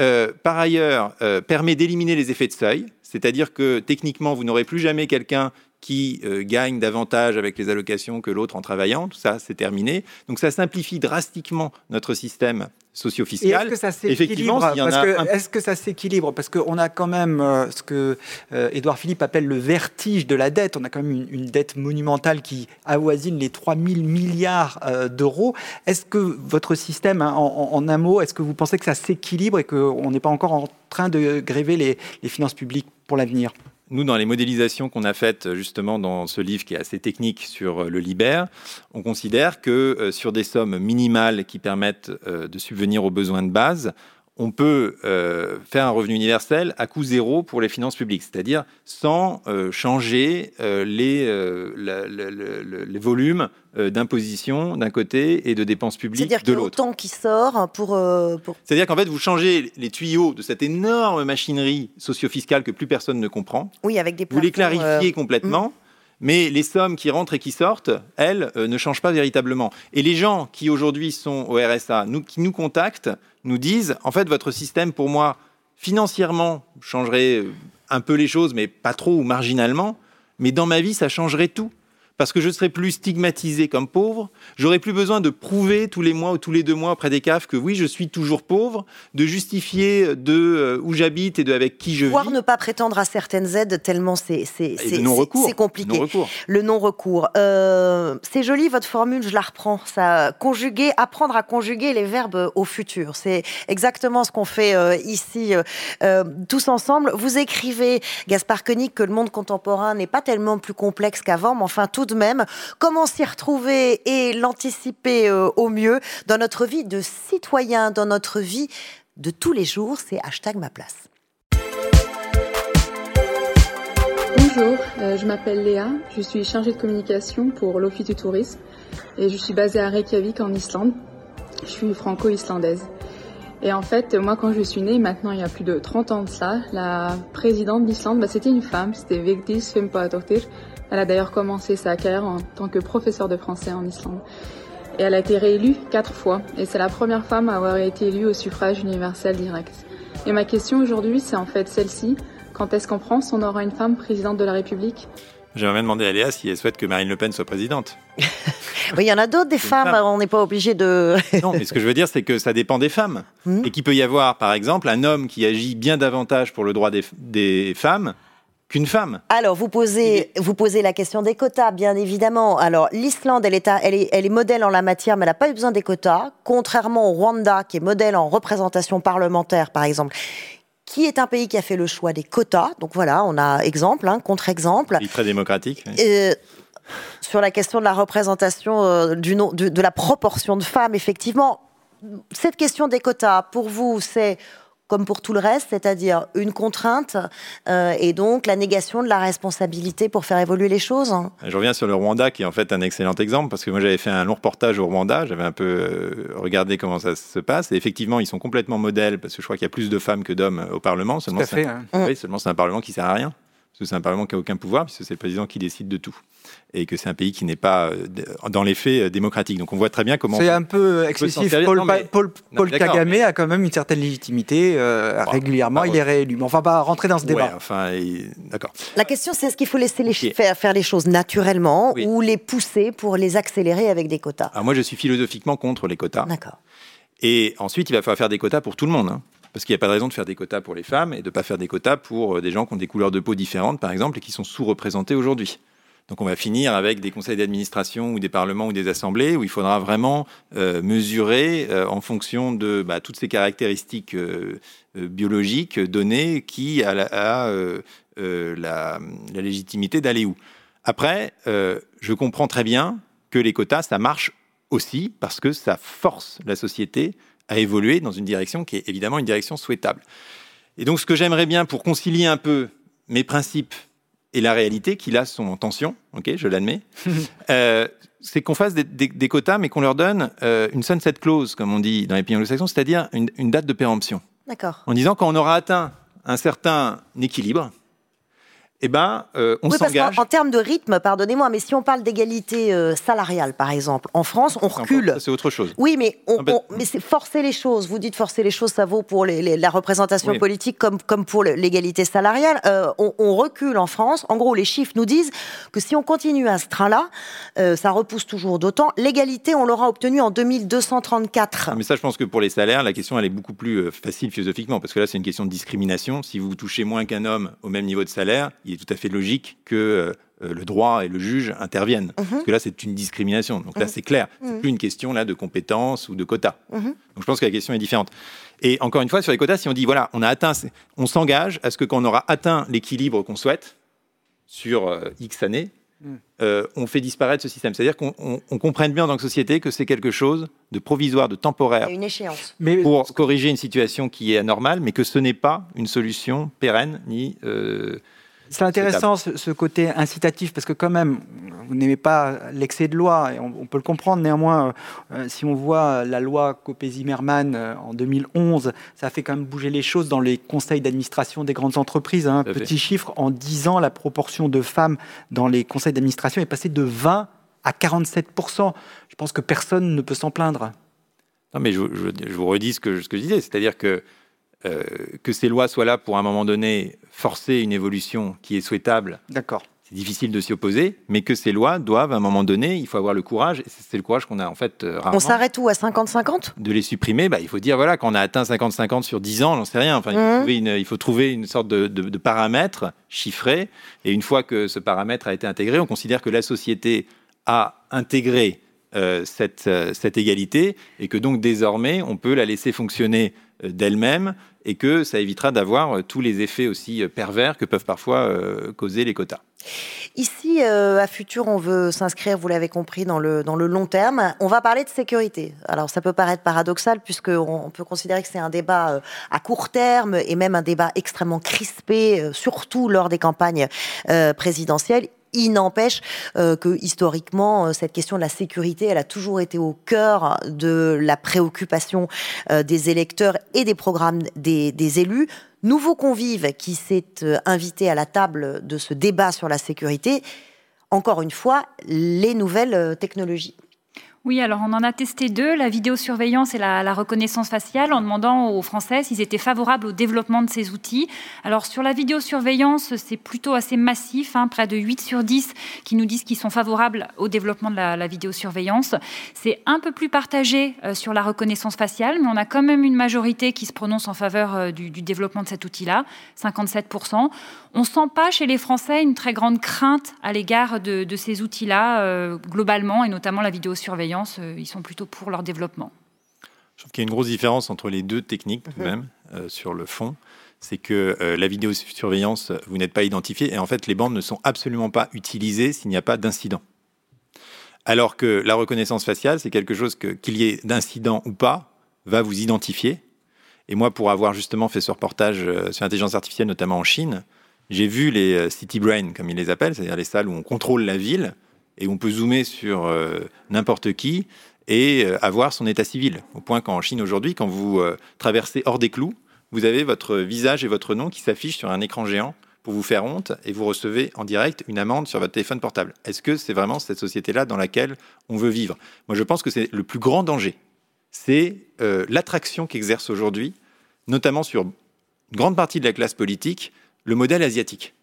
euh, par ailleurs, euh, permet d'éliminer les effets de seuil. C'est-à-dire que techniquement, vous n'aurez plus jamais quelqu'un qui gagne davantage avec les allocations que l'autre en travaillant. Tout ça, c'est terminé. Donc ça simplifie drastiquement notre système socio-fiscal. Est-ce que ça s'équilibre Parce Est-ce que ça s'équilibre Parce qu'on a quand même euh, ce que euh, Édouard Philippe appelle le vertige de la dette. On a quand même une, dette monumentale qui avoisine les 3 000 milliards euh, d'euros. Est-ce que votre système, hein, en, un mot, est-ce que vous pensez que ça s'équilibre et qu'on n'est pas encore en train de gréver les finances publiques pour l'avenir? Nous, dans les modélisations qu'on a faites justement dans ce livre qui est assez technique sur euh, le Liber, on considère que euh, sur des sommes minimales qui permettent euh, de subvenir aux besoins de base, on peut euh, faire un revenu universel à coût zéro pour les finances publiques, c'est-à-dire sans euh, changer euh, les, les, volumes d'imposition d'un côté et de dépenses publiques de l'autre. C'est-à-dire qu'il y a qui sort pour... pour... C'est-à-dire qu'en fait, vous changez les tuyaux de cette énorme machinerie socio-fiscale que plus personne ne comprend. Oui, avec des Vous les clarifiez complètement. Hmm. Mais les sommes qui rentrent et qui sortent, elles, ne changent pas véritablement. Et les gens qui aujourd'hui sont au RSA, qui nous contactent, nous disent, en fait, votre système, pour moi, financièrement, changerait un peu les choses, mais pas trop ou marginalement, mais dans ma vie, ça changerait tout parce que je serai plus stigmatisé comme pauvre. J'aurai plus besoin de prouver tous les mois ou tous les deux mois auprès des CAF que oui, je suis toujours pauvre, de justifier de euh, où j'habite et de avec qui je vis. Voire ne pas prétendre à certaines aides tellement c'est compliqué. Non-recours. Le non-recours. Euh, c'est joli votre formule, je la reprends. Ça conjuguer, apprendre à conjuguer les verbes au futur. C'est exactement ce qu'on fait euh, ici tous ensemble. Vous écrivez, Gaspard Koenig, que le monde contemporain n'est pas tellement plus complexe qu'avant, mais enfin tout de même. Comment s'y retrouver et l'anticiper euh, au mieux dans notre vie de citoyen, dans notre vie de tous les jours C'est hashtag ma place. Bonjour, euh, je m'appelle Léa, je suis chargée de communication pour l'Office du tourisme et je suis basée à Reykjavik en Islande. Je suis franco-islandaise. Et en fait, moi, quand je suis née, maintenant il y a plus de 30 ans de ça, la présidente d'Islande, bah, c'était une femme, c'était Vigdis Finnbogadóttir. Elle a d'ailleurs commencé sa carrière en tant que professeure de français en Islande. Et elle a été réélue quatre fois. Et c'est la première femme à avoir été élue au suffrage universel direct. Et ma question aujourd'hui, c'est en fait celle-ci. Quand est-ce qu'en France, on aura une femme présidente de la République? J'aimerais demander à Léa si elle souhaite que Marine Le Pen soit présidente. oui, il y en a d'autres, des femmes, on n'est pas obligé de... non, mais ce que je veux dire, c'est que ça dépend des femmes. Hmm. Et qu'il peut y avoir, par exemple, un homme qui agit bien davantage pour le droit des, des femmes qu'une femme. Alors, vous posez, vous posez la question des quotas, bien évidemment. Alors, l'Islande, elle est, elle, est, elle est modèle en la matière, mais elle n'a pas eu besoin des quotas, contrairement au Rwanda, qui est modèle en représentation parlementaire, par exemple qui est un pays qui a fait le choix des quotas. Donc voilà, on a exemple, hein, contre-exemple. Très démocratique. Euh, sur la question de la représentation euh, du, de, de la proportion de femmes, effectivement, cette question des quotas, pour vous, c'est comme pour tout le reste, c'est-à-dire une contrainte euh, et donc la négation de la responsabilité pour faire évoluer les choses. Je reviens sur le Rwanda, qui est en fait un excellent exemple, parce que moi j'avais fait un long reportage au Rwanda, j'avais un peu euh, regardé comment ça se passe, et effectivement ils sont complètement modèles, parce que je crois qu'il y a plus de femmes que d'hommes au Parlement, seulement c'est un, hein. seulement c'est un Parlement qui sert à rien, c'est un Parlement qui n'a aucun pouvoir, puisque c'est le président qui décide de tout et que c'est un pays qui n'est pas, euh, dans les faits, euh, démocratique. Donc on voit très bien comment. C'est un peu excessif. Paul, Paul, Kagame a quand même une certaine légitimité. Euh, régulièrement, il est réélu. Mais on va pas rentrer dans ce débat. enfin, d'accord. La question, c'est est-ce qu'il faut laisser les faire, faire les choses naturellement ou les pousser pour les accélérer avec des quotas? Alors moi, je suis philosophiquement contre les quotas. D'accord. Et ensuite, il va falloir faire des quotas pour tout le monde. Hein. Parce qu'il n'y a pas de raison de faire des quotas pour les femmes et de ne pas faire des quotas pour des gens qui ont des couleurs de peau différentes, par exemple, et qui sont sous-représentés aujourd'hui. Donc on va finir avec des conseils d'administration ou des parlements ou des assemblées où il faudra vraiment euh, mesurer euh, en fonction de bah, toutes ces caractéristiques euh, biologiques données qui a, la, légitimité d'aller où. Après, je comprends très bien que les quotas, ça marche aussi parce que ça force la société à évoluer dans une direction qui est évidemment une direction souhaitable. Et donc ce que j'aimerais bien pour concilier un peu mes principes et la réalité, qui là sont en tension, ok, je l'admets, euh, c'est qu'on fasse des, quotas, mais qu'on leur donne euh, une sunset clause, comme on dit dans les pays anglo-saxons, c'est-à-dire une, une, date de péremption. D'accord. En disant quand on aura atteint un certain équilibre, eh ben, euh, on s'engage. En, termes de rythme, pardonnez-moi, mais si on parle d'égalité euh, salariale, par exemple, en France, on recule. C'est autre chose. Oui, mais, on, mais c'est forcer les choses. Vous dites forcer les choses, ça vaut pour les, la représentation politique comme, comme pour l'égalité salariale. Euh, on, recule en France. En gros, les chiffres nous disent que si on continue à ce train-là, ça repousse toujours d'autant. L'égalité, on l'aura obtenue en 2234. Mais ça, je pense que pour les salaires, la question, elle est beaucoup plus facile philosophiquement, parce que là, c'est une question de discrimination. Si vous touchez moins qu'un homme au même niveau de salaire, il est tout à fait logique que euh, le droit et le juge interviennent. Mhm. Parce que là, c'est une discrimination. Donc là, mhm. c'est clair. C'est mhm. plus une question là de compétences ou de quotas. Donc je pense que la question est différente. Et encore une fois, sur les quotas, si on dit voilà, on a atteint, on s'engage à ce que quand on aura atteint l'équilibre qu'on souhaite sur euh, X années, euh, on fait disparaître ce système. C'est-à-dire qu'on comprenne bien dans la société que c'est quelque chose de provisoire, de temporaire. Une échéance. Mais pour corriger une situation qui est anormale, mais que ce n'est pas une solution pérenne ni c'est intéressant ce, côté incitatif parce que quand même, vous n'aimez pas l'excès de loi et on, peut le comprendre. Néanmoins, euh, si on voit la loi Copé-Zimmermann euh, en 2011, ça a fait quand même bouger les choses dans les conseils d'administration des grandes entreprises. Hein. Petit chiffre, en 10 ans, la proportion de femmes dans les conseils d'administration est passée de 20 à 47% Je pense que personne ne peut s'en plaindre. Non, mais je, vous redis ce que, ce que je disais, c'est-à-dire que euh, que ces lois soient là pour à un moment donné forcer une évolution qui est souhaitable. D'accord. C'est difficile de s'y opposer, mais que ces lois doivent à un moment donné, il faut avoir le courage, et c'est le courage qu'on a en fait euh, rarement. On s'arrête où À 50-50 De les supprimer, bah, il faut dire, voilà, quand on a atteint 50-50 sur 10 ans, j'en sais rien, enfin, il, faut mmh. trouver une, il, faut trouver une, sorte de, de, paramètre chiffré, et une fois que ce paramètre a été intégré, on considère que la société a intégré euh, cette, cette égalité, et que donc désormais, on peut la laisser fonctionner d'elle-même et que ça évitera d'avoir euh, tous les effets aussi euh, pervers que peuvent parfois euh, causer les quotas. Ici, à Futur, on veut s'inscrire, vous l'avez compris, dans le, dans le long terme. On va parler de sécurité. Alors, ça peut paraître paradoxal, puisqu'on peut considérer que c'est un débat à court terme et même un débat extrêmement crispé, surtout lors des campagnes présidentielles. Il n'empêche euh, que historiquement, euh, cette question de la sécurité, elle a toujours été au cœur de la préoccupation euh, des électeurs et des programmes des, des élus. Nouveau convive qui s'est invité à la table de ce débat sur la sécurité, encore une fois, les nouvelles technologies. Oui, alors on en a testé deux, la vidéosurveillance et la, reconnaissance faciale, en demandant aux Français s'ils étaient favorables au développement de ces outils. Alors sur la vidéosurveillance, c'est plutôt assez massif, hein, près de 8 sur 10 qui nous disent qu'ils sont favorables au développement de la, vidéosurveillance. C'est un peu plus partagé euh, sur la reconnaissance faciale, mais on a quand même une majorité qui se prononce en faveur euh, du, développement de cet outil-là, 57%. On sent pas chez les Français une très grande crainte à l'égard de, ces outils-là, euh, globalement, et notamment la vidéosurveillance euh, ils sont plutôt pour leur développement. Je trouve qu'il y a une grosse différence entre les deux techniques, tout de Mhm. même, euh, sur le fond. C'est que euh, la vidéosurveillance, vous n'êtes pas identifié, et en fait, les bandes ne sont absolument pas utilisées s'il n'y a pas d'incident. Alors que la reconnaissance faciale, c'est quelque chose que, qu'il y ait d'incident ou pas, va vous identifier. Et moi, pour avoir justement fait ce reportage euh, sur l'intelligence artificielle, notamment en Chine, j'ai vu les euh, city brain, comme ils les appellent, c'est-à-dire les salles où on contrôle la ville et on peut zoomer sur euh, n'importe qui et euh, avoir son état civil. Au point qu'en Chine aujourd'hui, quand vous euh, traversez hors des clous, vous avez votre visage et votre nom qui s'affichent sur un écran géant pour vous faire honte et vous recevez en direct une amende sur votre téléphone portable. Est-ce que c'est vraiment cette société-là dans laquelle on veut vivre? Moi, je pense que c'est le plus grand danger. C'est l'attraction qu'exerce aujourd'hui, notamment sur une grande partie de la classe politique, le modèle asiatique.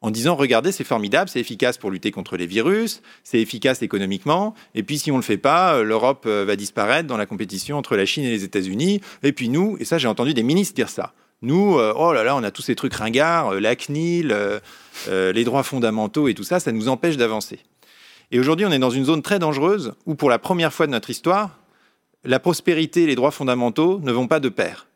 En disant, regardez, c'est formidable, c'est efficace pour lutter contre les virus, c'est efficace économiquement, et puis si on ne le fait pas, euh, l'Europe euh, va disparaître dans la compétition entre la Chine et les États-Unis, et puis nous, et ça j'ai entendu des ministres dire ça, nous, euh, oh là là, on a tous ces trucs ringards, la CNIL, les droits fondamentaux et tout ça, ça nous empêche d'avancer. Et aujourd'hui, on est dans une zone très dangereuse où, pour la première fois de notre histoire, la prospérité et les droits fondamentaux ne vont pas de pair.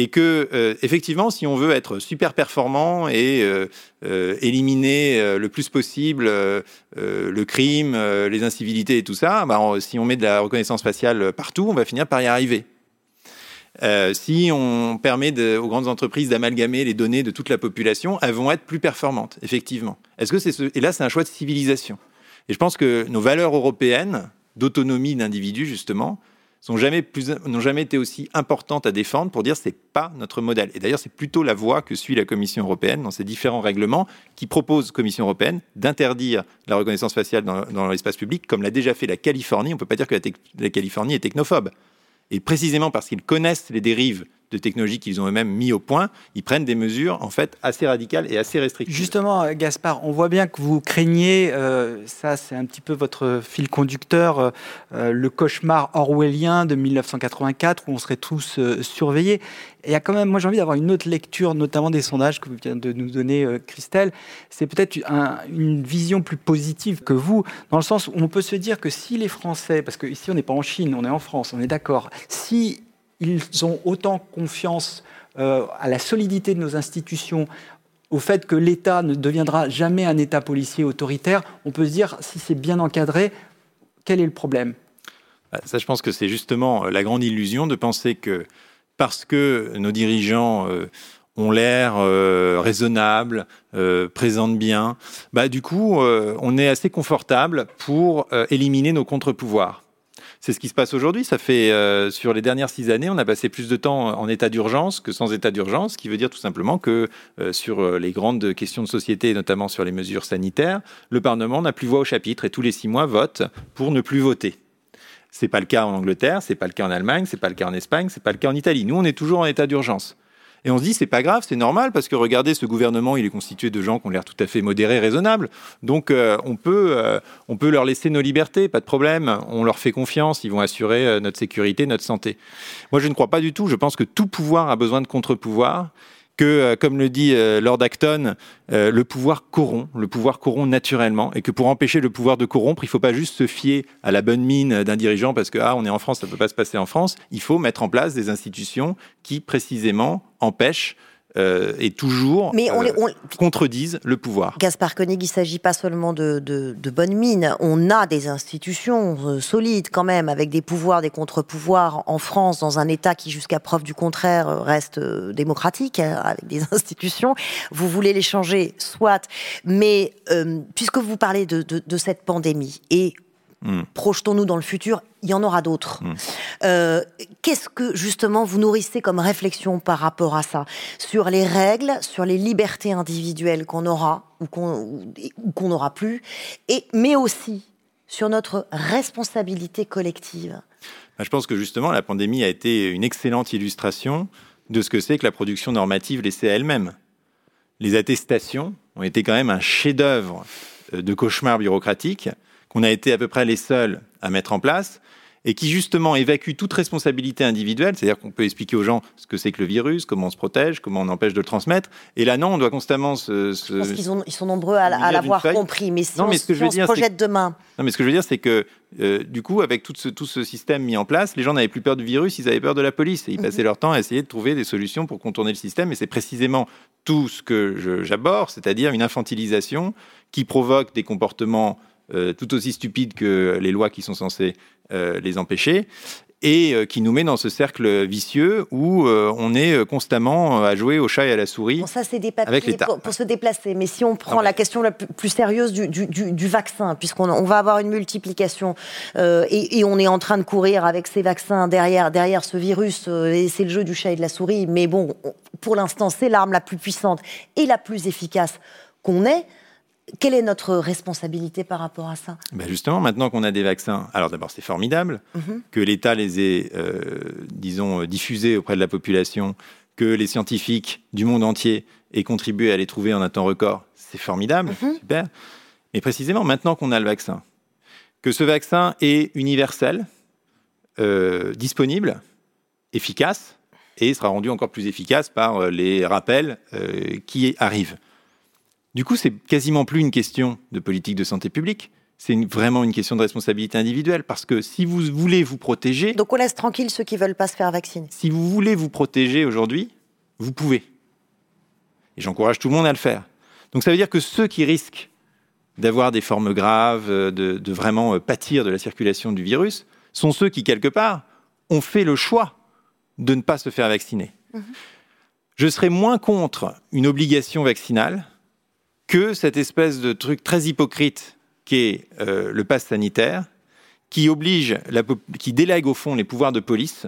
Et que, euh, effectivement, si on veut être super performant et euh, euh, éliminer le plus possible le crime, les incivilités et tout ça, bah, si on met de la reconnaissance faciale partout, on va finir par y arriver. Si on permet aux grandes entreprises d'amalgamer les données de toute la population, elles vont être plus performantes, effectivement. Est-ce que c'est ce... Et là, c'est un choix de civilisation. Et je pense que nos valeurs européennes d'autonomie d'individus, justement, n'ont jamais été aussi importantes à défendre pour dire c'est pas notre modèle. Et d'ailleurs, c'est plutôt la voie que suit la Commission européenne dans ses différents règlements qui proposent, Commission européenne, d'interdire la reconnaissance faciale dans, l'espace public, comme l'a déjà fait la Californie. On ne peut pas dire que la, la Californie est technophobe. Et précisément parce qu'ils connaissent les dérives de technologies qu'ils ont eux-mêmes mis au point, ils prennent des mesures en fait assez radicales et assez restrictives. Justement, euh, Gaspard, on voit bien que vous craignez, euh, ça c'est un petit peu votre fil conducteur, euh, le cauchemar orwellien de 1984 où on serait tous surveillés. Et il y a quand même, moi j'ai envie d'avoir une autre lecture, notamment des sondages que vient de nous donner Christelle. C'est peut-être un- une vision plus positive que vous, dans le sens où on peut se dire que si les Français, parce qu'ici on n'est pas en Chine, on est en France, on est d'accord, si ils ont autant confiance euh, à la solidité de nos institutions, au fait que l'État ne deviendra jamais un État policier autoritaire, on peut se dire, si c'est bien encadré, quel est le problème? Bah, Ça, je pense que c'est justement euh, la grande illusion de penser que parce que nos dirigeants euh, ont l'air euh, raisonnables, euh, présentent bien, bah, du coup, on est assez confortable pour éliminer nos contre-pouvoirs. C'est ce qui se passe aujourd'hui. Ça fait euh, sur les dernières six années, on a passé plus de temps en état d'urgence que sans état d'urgence, ce qui veut dire tout simplement que euh, sur euh, les grandes questions de société, notamment sur les mesures sanitaires, le Parlement n'a plus voix au chapitre et tous les six mois vote pour ne plus voter. C'est pas le cas en Angleterre, c'est pas le cas en Allemagne, c'est pas le cas en Espagne, c'est pas le cas en Italie. Nous, on est toujours en état d'urgence. Et on se dit, c'est pas grave, c'est normal, parce que regardez, ce gouvernement, il est constitué de gens qui ont l'air tout à fait modérés, raisonnables. Donc, euh, on, peut, euh, on peut leur laisser nos libertés, pas de problème. On leur fait confiance, ils vont assurer euh, notre sécurité, notre santé. Moi, je ne crois pas du tout. Je pense que tout pouvoir a besoin de contre-pouvoir. Que, euh, comme le dit euh, Lord Acton, euh, le pouvoir corrompt, le pouvoir corrompt naturellement, et que pour empêcher le pouvoir de corrompre, il ne faut pas juste se fier à la bonne mine d'un dirigeant parce que ah, on est en France, ça ne peut pas se passer en France. Il faut mettre en place des institutions qui précisément empêchent euh, et toujours Mais on, euh, on- contredisent le pouvoir. Gaspard Koenig, il ne s'agit pas seulement de, de, de bonnes mines. On a des institutions euh, solides quand même, avec des pouvoirs, des contre-pouvoirs en France, dans un État qui, jusqu'à preuve du contraire, reste démocratique, euh, avec des institutions. Vous voulez les changer, soit. Mais euh, puisque vous parlez de, de, de cette pandémie, et Hmm. projetons-nous dans le futur, il y en aura d'autres. Mm. Euh, Qu'est-ce que justement vous nourrissez comme réflexion par rapport à ça? Sur les règles, sur les libertés individuelles qu'on aura ou qu'on qu'on n'aura plus, et, mais aussi sur notre responsabilité collective? Bah, Je pense que justement, la pandémie a été une excellente illustration de ce que c'est que la production normative laissée à elle-même. Les attestations ont été quand même un chef-d'œuvre euh, de cauchemar bureaucratique qu'on a été à peu près les seuls à mettre en place. et qui justement évacue toute responsabilité individuelle, c'est-à-dire qu'on peut expliquer aux gens ce que c'est que le virus, comment on se protège, comment on empêche de le transmettre. Et là, non, on doit constamment se. Je pense qu'ils ils sont nombreux à, à l'avoir compris, mais si non, on, mais ce que je veux dire, projette demain. Non, mais ce que je veux dire, c'est que euh, du coup, avec tout ce, tout ce système mis en place, les gens n'avaient plus peur du virus, ils avaient peur de la police. Et ils mhm. passaient leur temps à essayer de trouver des solutions pour contourner le système. Et c'est précisément tout ce que j'aborde, c'est-à-dire une infantilisation qui provoque des comportements euh, tout aussi stupides que les lois qui sont censées euh, les empêcher, et euh, qui nous met dans ce cercle vicieux où on est constamment à jouer au chat et à la souris. ça, c'est des papiers pour, se déplacer. Mais si on prend la question la plus, sérieuse du, du, vaccin, puisqu'on on va avoir une multiplication et, on est en train de courir avec ces vaccins derrière, derrière ce virus, et c'est le jeu du chat et de la souris. Mais bon, pour l'instant, c'est l'arme la plus puissante et la plus efficace qu'on ait. Quelle est notre responsabilité par rapport à ça? Ben Justement, maintenant qu'on a des vaccins, alors d'abord c'est formidable mhm. que l'État les ait, euh, disons, diffusés auprès de la population, que les scientifiques du monde entier aient contribué à les trouver en un temps record, c'est formidable, mhm. super. Mais précisément, maintenant qu'on a le vaccin, que ce vaccin est universel, euh, disponible, efficace, et sera rendu encore plus efficace par euh, les rappels qui arrivent. Du coup, c'est quasiment plus une question de politique de santé publique. C'est vraiment une question de responsabilité individuelle parce que si vous voulez vous protéger. Donc on laisse tranquille ceux qui veulent pas se faire vacciner. Si vous voulez vous protéger aujourd'hui, vous pouvez. Et j'encourage tout le monde à le faire. Donc ça veut dire que ceux qui risquent d'avoir des formes graves, de, vraiment euh, pâtir de la circulation du virus, sont ceux qui, quelque part, ont fait le choix de ne pas se faire vacciner. Mhm. Je serais moins contre une obligation vaccinale que cette espèce de truc très hypocrite qu'est euh, le pass sanitaire, qui oblige, qui délègue au fond les pouvoirs de police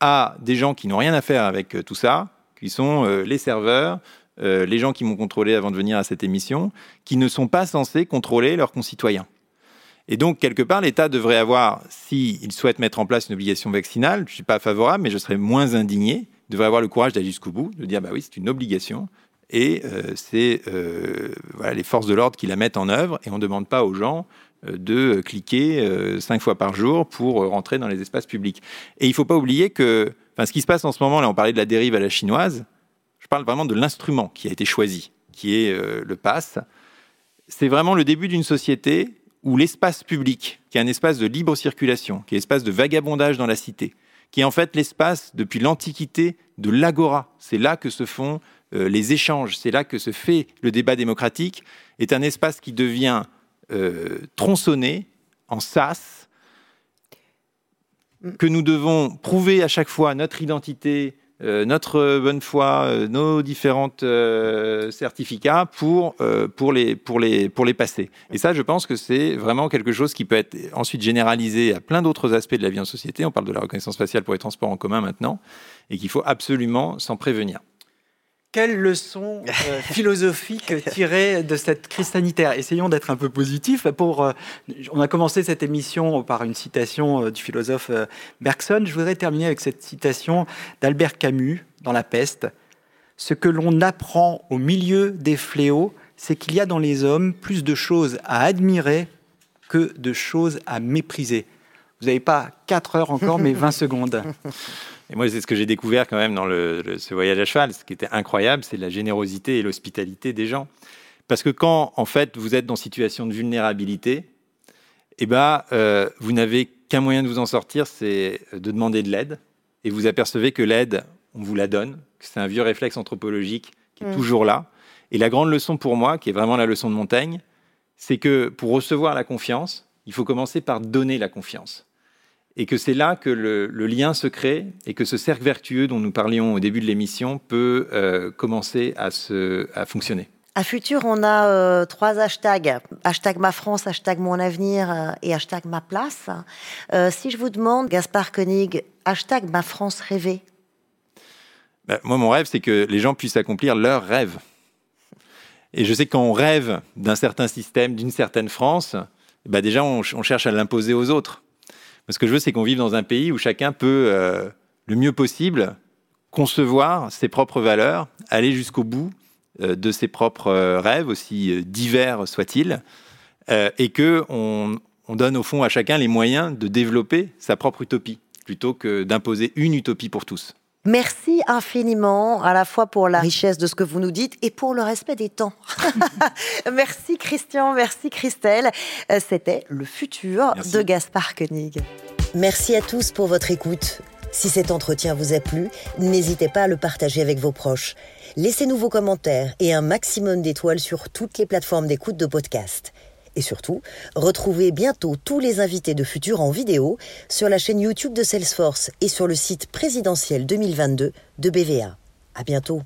à des gens qui n'ont rien à faire avec euh, tout ça, qui sont euh, les serveurs, les gens qui m'ont contrôlé avant de venir à cette émission, qui ne sont pas censés contrôler leurs concitoyens. Et donc, quelque part, l'État devrait avoir, s'il souhaite mettre en place une obligation vaccinale, je ne suis pas favorable, mais je serais moins indigné, devrait avoir le courage d'aller jusqu'au bout, de dire, bah oui, c'est une obligation, et euh, c'est euh, les forces de l'ordre qui la mettent en œuvre et on ne demande pas aux gens euh, de cliquer cinq fois par jour pour rentrer dans les espaces publics. Et il ne faut pas oublier que enfin, ce qui se passe en ce moment, là on parlait de la dérive à la chinoise, je parle vraiment de l'instrument qui a été choisi, qui est le pass. C'est vraiment le début d'une société où l'espace public, qui est un espace de libre circulation, qui est un espace de vagabondage dans la cité, qui est en fait l'espace depuis l'Antiquité de l'agora. C'est là que se font euh, les échanges, c'est là que se fait le débat démocratique, est un espace qui devient euh, tronçonné, en sas, que nous devons prouver à chaque fois notre identité, euh, notre bonne foi, nos différents certificats pour, pour, les, pour, les, pour les passer. Et ça, je pense que c'est vraiment quelque chose qui peut être ensuite généralisé à plein d'autres aspects de la vie en société. On parle de la reconnaissance faciale pour les transports en commun maintenant, et qu'il faut absolument s'en prévenir. Quelle leçon euh, philosophique tirer de cette crise sanitaire? Essayons d'être un peu positifs. Pour, euh, on a commencé cette émission par une citation euh, du philosophe Bergson. Je voudrais terminer avec cette citation d'Albert Camus dans La Peste. Ce que l'on apprend au milieu des fléaux, c'est qu'il y a dans les hommes plus de choses à admirer que de choses à mépriser. Vous n'avez pas 4 heures encore, mais 20 secondes. Et moi, c'est ce que j'ai découvert quand même dans ce voyage à cheval. Ce qui était incroyable, c'est la générosité et l'hospitalité des gens. Parce que quand, en fait, vous êtes dans une situation de vulnérabilité, eh ben, euh, vous n'avez qu'un moyen de vous en sortir, c'est de demander de l'aide. Et vous apercevez que l'aide, on vous la donne, que c'est un vieux réflexe anthropologique qui est mm. toujours là. Et la grande leçon pour moi, qui est vraiment la leçon de Montaigne, c'est que pour recevoir la confiance, il faut commencer par donner la confiance et que c'est là que le, lien se crée et que ce cercle vertueux dont nous parlions au début de l'émission peut euh, commencer à, se, à fonctionner. À Futur, on a euh, trois hashtags. Hashtag ma France, hashtag mon avenir euh, et hashtag ma place. si je vous demande, Gaspard Koenig, hashtag ma France rêvée. Ben, moi, mon rêve, c'est que les gens puissent accomplir leurs rêves. Et je sais que quand on rêve d'un certain système, d'une certaine France, ben déjà, on cherche à l'imposer aux autres ce que je veux, c'est qu'on vive dans un pays où chacun peut, euh, le mieux possible, concevoir ses propres valeurs, aller jusqu'au bout euh, de ses propres euh, rêves, aussi divers soient-ils, et que on, on donne au fond à chacun les moyens de développer sa propre utopie, plutôt que d'imposer une utopie pour tous. Merci infiniment, à la fois pour la richesse de ce que vous nous dites et pour le respect des temps. merci Christian, merci Christelle. Euh, c'était le futur de Gaspard Koenig. Merci à tous pour votre écoute. Si cet entretien vous a plu, n'hésitez pas à le partager avec vos proches. Laissez-nous vos commentaires et un maximum d'étoiles sur toutes les plateformes d'écoute de podcast. Et surtout, retrouvez bientôt tous les invités de Futur en vidéo sur la chaîne YouTube de Salesforce et sur le site présidentiel 2022 de BVA. À bientôt.